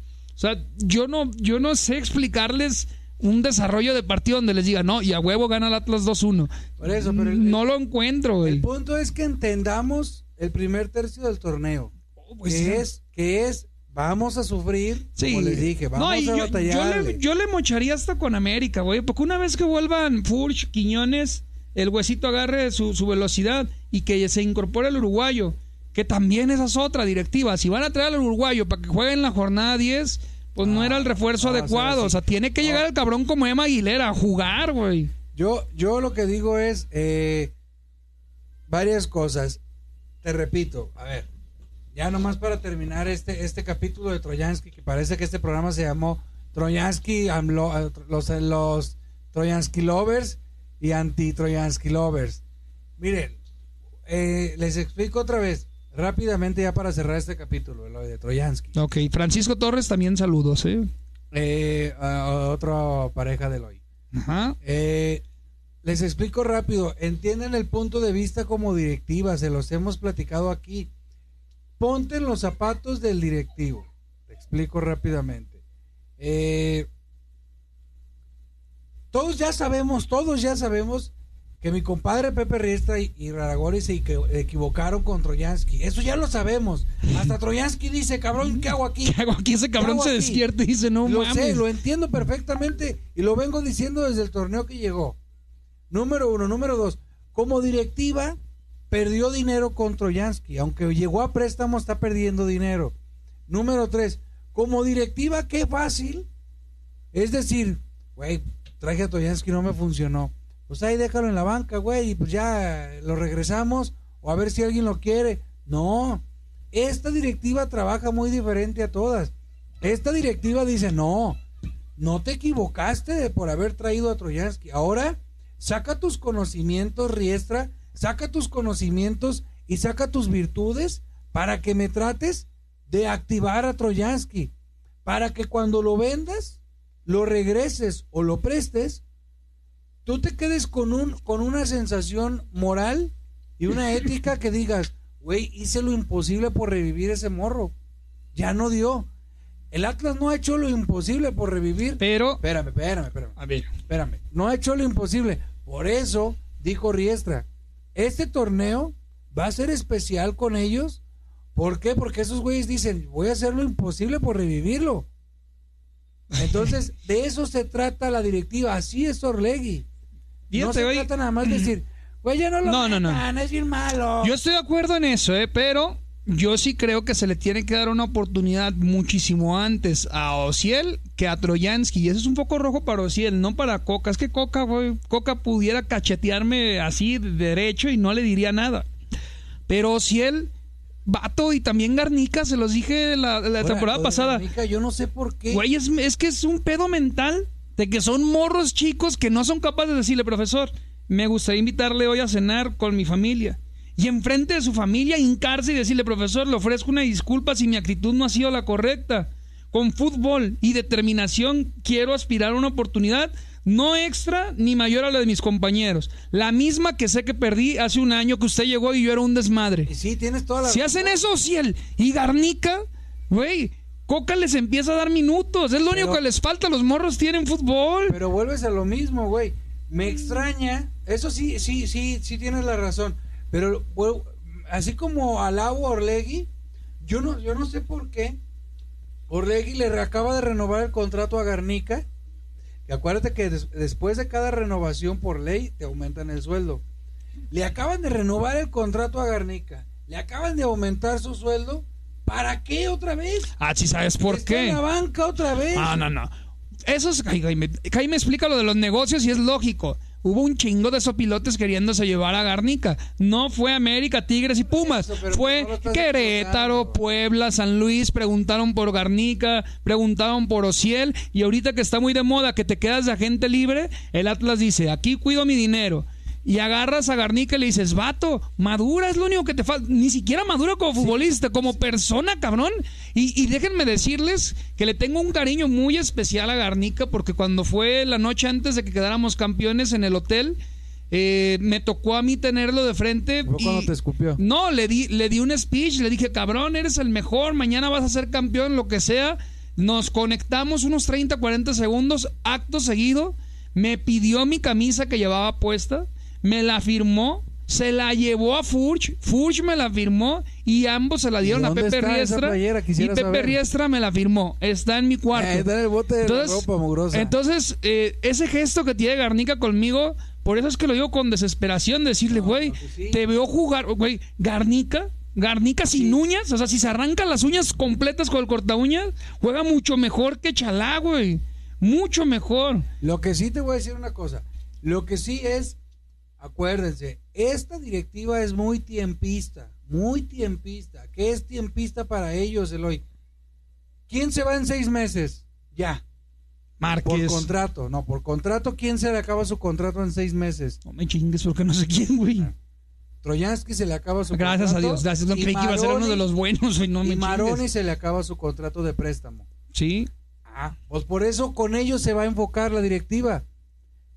O sea, yo no, yo no sé explicarles un desarrollo de partido donde les diga, no, y a huevo gana el Atlas 2-1. Por eso, pero el- no lo encuentro, güey. el punto es que entendamos el primer tercio del torneo. Pues, que es, que es, vamos a sufrir, Sí. como les dije, vamos No, a yo, yo batallar. le, yo le mocharía hasta con América, güey. Porque una vez que vuelvan Furch, Quiñones, el huesito agarre su, su velocidad y que se incorpore el uruguayo, que también esa es otra directiva. Si van a traer al uruguayo para que juegue en la jornada 10, pues no era el refuerzo no, o sea, adecuado. O sea, tiene que llegar el cabrón como Emma Aguilera a jugar, güey. Yo, yo lo que digo es eh, varias cosas. Te repito, a ver, ya nomás para terminar este, este capítulo de Troyansky, que parece que este programa se llamó Troyansky, eh, los, los Troyansky Lovers y Anti-Troyansky Lovers. Miren, eh, les explico otra vez, rápidamente ya para cerrar este capítulo, lo de Troyansky. Ok, Francisco Torres también saludos, ¿eh? Eh, a- otra pareja de Eloy. Ajá. Eh, les explico rápido. Entienden el punto de vista como directiva. Se los hemos platicado aquí. Ponte en los zapatos del directivo. Te explico rápidamente. Eh, todos ya sabemos, todos ya sabemos que mi compadre Pepe Riestra y, y Raragori se equi- equivocaron con Troyansky. Eso ya lo sabemos. Hasta Troyansky dice, cabrón, ¿qué hago aquí? ¿Qué hago aquí? Ese cabrón se aquí? despierta y dice, no lo mames. sé, lo entiendo perfectamente y lo vengo diciendo desde el torneo que llegó. Número uno, número dos, como directiva perdió dinero con Troyansky, aunque llegó a préstamo está perdiendo dinero. Número tres, como directiva qué fácil, es decir, güey, traje a Troyansky no me funcionó, pues ahí déjalo en la banca, güey, y pues ya lo regresamos o a ver si alguien lo quiere. No, esta directiva trabaja muy diferente a todas. Esta directiva dice, no, no te equivocaste por haber traído a Troyansky. Ahora, saca tus conocimientos, Riestra, saca tus conocimientos y saca tus virtudes para que me trates de activar a Troyansky. Para que cuando lo vendas, lo regreses o lo prestes, tú te quedes con, un, con una sensación moral y una ética que digas, güey, hice lo imposible por revivir ese morro. Ya no dio. El Atlas no ha hecho lo imposible por revivir. Pero, Espérame, espérame, espérame. a ver, Espérame. No ha hecho lo imposible. Por eso, dijo Riestra, este torneo va a ser especial con ellos. ¿Por qué? Porque esos güeyes dicen, voy a hacer lo imposible por revivirlo. Entonces, de eso se trata la directiva. Así es Orlegui. No se güey. trata nada más de decir, güey, ya no lo No, no, no. metan, es bien malo. Yo estoy de acuerdo en eso, ¿eh? pero yo sí creo que se le tiene que dar una oportunidad muchísimo antes a Ociel que a Troyansky. Y eso es un poco rojo para Ociel, no para Coca. Es que Coca, güey, Coca pudiera cachetearme así de derecho y no le diría nada. Pero Ociel, vato, y también Garnica, se los dije la, la Ahora, temporada pasada. Garnica, yo no sé por qué. Güey, es, es que es un pedo mental de que son morros chicos que no son capaces de decirle, profesor, me gustaría invitarle hoy a cenar con mi familia. Y enfrente de su familia hincarse y decirle, profesor, le ofrezco una disculpa si mi actitud no ha sido la correcta. Con fútbol y determinación quiero aspirar a una oportunidad no extra ni mayor a la de mis compañeros. La misma que sé que perdí hace un año que usted llegó y yo era un desmadre. Sí, tienes toda la Si hacen eso, Ciel y Garnica, güey, Coca les empieza a dar minutos. Es lo único que les falta. Los morros tienen fútbol. Pero vuelves a lo mismo, güey. Me extraña, eso sí, sí, sí, sí tienes la razón. Pero bueno, así como alabo a Orlegui, yo no, yo no sé por qué Orlegui le acaba de renovar el contrato a Garnica. Acuérdate que des- después de cada renovación por ley te aumentan el sueldo. Le acaban de renovar el contrato a Garnica. Le acaban de aumentar su sueldo. ¿Para qué otra vez? Ah, sí sabes por Está en qué. la banca otra vez. No, no, no. Eso es. ay, Jaime, Jaime explica lo de los negocios y es lógico. Hubo un chingo de sopilotes queriéndose llevar a Garnica. No fue América, Tigres y Pumas. Eso, pero fue no estás Querétaro. Puebla, San Luis. Preguntaron por Garnica, preguntaron por Ociel. Y ahorita que está muy de moda que te quedas de agente libre, el Atlas dice: aquí cuido mi dinero. Y agarras a Garnica y le dices, vato, madura es lo único que te falta. Ni siquiera madura como futbolista, como persona, cabrón. Y, y déjenme decirles que le tengo un cariño muy especial a Garnica porque cuando fue la noche antes de que quedáramos campeones en el hotel, eh, me tocó a mí tenerlo de frente. Fue cuando te escupió. No, le di, le di un speech, le dije, cabrón, eres el mejor, mañana vas a ser campeón, lo que sea. Nos conectamos unos 30, 40 segundos, acto seguido, me pidió mi camisa que llevaba puesta, me la firmó, se la llevó a Furch, Furch me la firmó y ambos se la dieron a Pepe Riestra. Y Pepe saber. Riestra me la firmó, está en mi cuarto. Eh, está en el bote de la ropa mugrosa. entonces, eh, ese gesto que tiene Garnica conmigo, Por eso es que lo digo con desesperación, decirle, güey, te veo jugar, güey, Garnica, Garnica sin uñas, o sea, si se arrancan las uñas completas con el corta uñas, juega mucho mejor que Chalá, güey. Mucho mejor. Lo que sí te voy a decir una cosa. Lo que sí es, acuérdense, esta directiva es muy tiempista, muy tiempista. ¿Qué es tiempista para ellos, Eloy? ¿Quién se va en seis meses? Ya. Márquez. Por contrato, no, por contrato, ¿quién se le acaba su contrato en seis meses? No me chingues porque no sé quién, güey. Troyansky se le acaba su Gracias contrato. a Dios, gracias. No y creí que iba a ser uno de los buenos, güey. No y me Maroni chingues. se le acaba su contrato de préstamo. Sí. Ah, pues por eso con ellos se va a enfocar la directiva.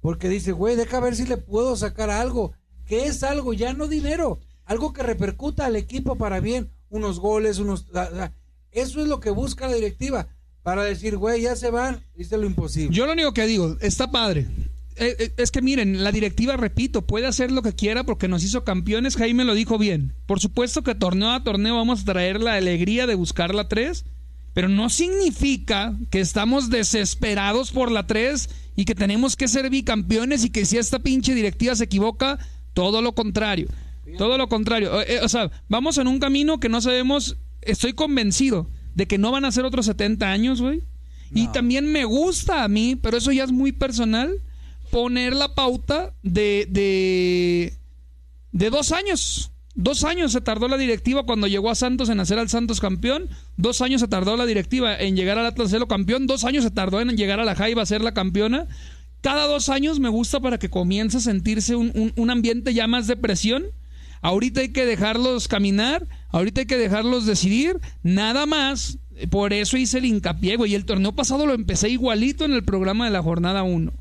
Porque dice, güey, deja ver si le puedo sacar algo. ¿Qué es algo? Ya no dinero. Algo que repercuta al equipo para bien. Unos goles, unos... ah, ah. Eso es lo que busca la directiva. Para decir, güey, ya se van, hice lo imposible. Yo lo único que digo, está padre. Eh, eh, Es que miren, la directiva, repito, puede hacer lo que quiera porque nos hizo campeones. Jaime lo dijo bien. Por supuesto que torneo a torneo vamos a traer la alegría de buscar la 3, pero no significa que estamos desesperados por la 3 y que tenemos que ser bicampeones y que si esta pinche directiva se equivoca, todo lo contrario. Todo lo contrario. Eh, eh, O sea, vamos en un camino que no sabemos. Estoy convencido de que no van a ser otros 70 años, güey. Y también me gusta a mí, pero eso ya es muy personal, poner la pauta de, de, de dos años. Dos años se tardó la directiva cuando llegó a Santos en hacer al Santos campeón. Dos años se tardó la directiva en llegar al Atlas a serlo campeón. Dos años se tardó en llegar a la Jaiba a ser la campeona. Cada dos años me gusta para que comience a sentirse un, un- ambiente ya más de presión. Ahorita hay que dejarlos caminar, ahorita hay que dejarlos decidir, nada más. Por eso hice el hincapié. Y el torneo pasado lo empecé igualito en el programa de la jornada 1.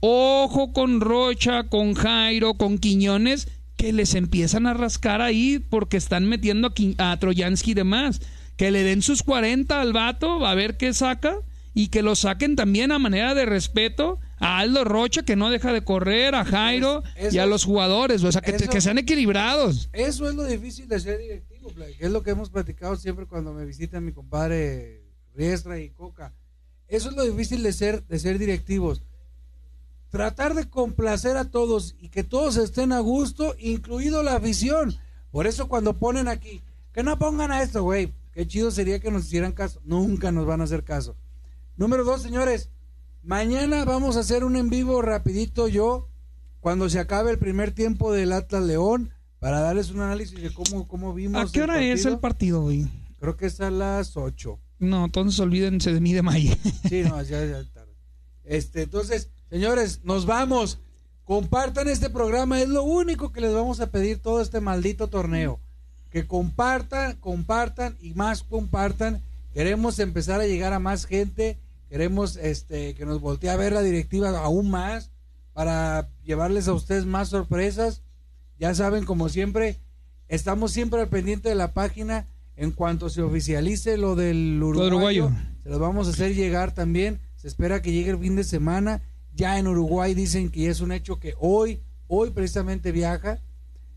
Ojo con Rocha, con Jairo, con Quiñones, que les empiezan a rascar ahí porque están metiendo a, a Troyansky y demás. Que le den sus 40 al vato, a ver qué saca. Y que lo saquen también a manera de respeto a Aldo Rocha, que no deja de correr, a Jairo Es- y a los jugadores. O sea, que, eso- que sean equilibrados. Eso es lo difícil de ser directivo, que es lo que hemos platicado siempre cuando me visita mi compadre Riestra y Coca. Eso es lo difícil de ser, de ser directivos. Tratar de complacer a todos y que todos estén a gusto, incluido la afición. Por eso cuando ponen aquí, que no pongan a esto, güey. Qué chido sería que nos hicieran caso. Nunca nos van a hacer caso. Número dos, señores. Mañana vamos a hacer un en vivo rapidito yo, cuando se acabe el primer tiempo del Atlas León, para darles un análisis de cómo, cómo vimos. ¿A qué hora es el partido, güey? Creo que es a las 8. No, entonces olvídense de mí de May. Sí, no, ya, ya tarde. Este, entonces, señores, nos vamos. Compartan este programa, es lo único que les vamos a pedir todo este maldito torneo. Que compartan, compartan y más compartan. Queremos empezar a llegar a más gente. Queremos este que nos voltee a ver la directiva aún más para llevarles a ustedes más sorpresas. Ya saben, como siempre, estamos siempre al pendiente de la página. En cuanto se oficialice lo del uruguayo, uruguayo. se los vamos a hacer llegar también. Se espera que llegue el fin de semana. Ya en Uruguay dicen que es un hecho que hoy, hoy precisamente viaja.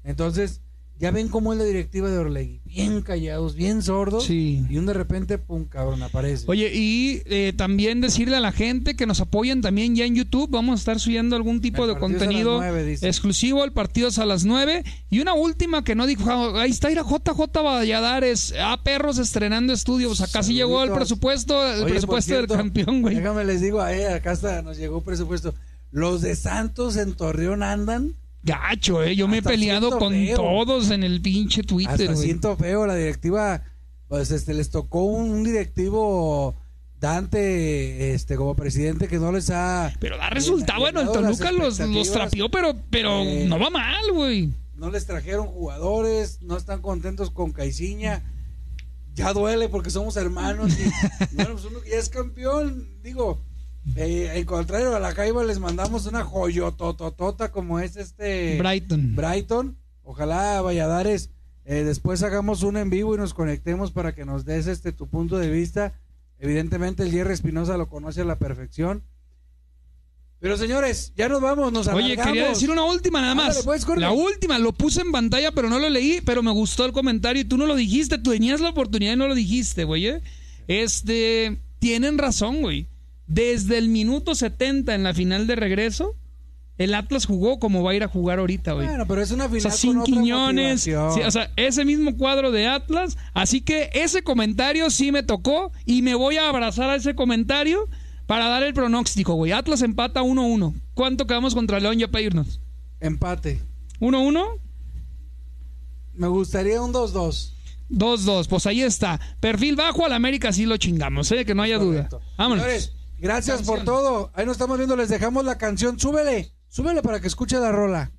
Entonces, ya ven cómo es la directiva de Orlegui. Bien callados, bien sordos. Sí. Y un de repente, pum, cabrón, aparece. Oye, y eh, también decirle a la gente que nos apoyen también ya en YouTube. Vamos a estar subiendo algún tipo El de a contenido exclusivo. El partido es a las 9. Y una última que no dijo. ah, Ahí está, ir a JJ Valladares. A perros estrenando estudios. Acá sí llegó el presupuesto, el Oye, presupuesto del campeón, güey. Déjame les digo, eh, acá está, nos llegó presupuesto. Los de Santos en Torreón andan. Gacho, eh. Yo me he peleado con feo. todos en el pinche Twitter, Hasta siento feo, la directiva, pues este les tocó un, directivo Dante, este, como presidente que no les ha Pero da resultado. Bueno, el Toluca los, los trapió, pero, pero Eh, no va mal, güey. no les trajeron jugadores, no están contentos con Caiciña. Ya duele porque somos hermanos. Y, bueno, pues uno ya es campeón, digo, eh, en contrario a la Jaiba les mandamos una joyotototota como es este Brighton. Brighton. Ojalá Valladares eh, después hagamos un en vivo y nos conectemos para que nos des este tu punto de vista. Evidentemente el Jerry Espinosa lo conoce a la perfección. Pero señores, ya nos vamos, nos Oye, alargamos. quería decir una última nada más. Ándale, pues, la última, lo puse en pantalla, pero no lo leí, pero me gustó el comentario y tú no lo dijiste, tú tenías la oportunidad y no lo dijiste, güey. ¿eh? Este, tienen razón, güey. Desde el minuto 70 en la final de regreso, el Atlas jugó como va a ir a jugar ahorita, güey. Bueno, pero es una O final sea, con sin Quiñones, sí, o sea, ese mismo cuadro de Atlas. Así que ese comentario sí me tocó y me voy a abrazar a ese comentario para dar el pronóstico, güey. Atlas empata 1-1. ¿Cuánto quedamos contra León ya para irnos? Empate. ¿1-1? Me gustaría un 2-2. 2-2. Pues ahí está. Perfil bajo al América sí lo chingamos, ¿eh? Que no haya Correcto. duda. Vámonos. Señores, gracias por todo. Ahí nos estamos viendo. Les dejamos la canción. Súbele. Súbele para que escuche la rola.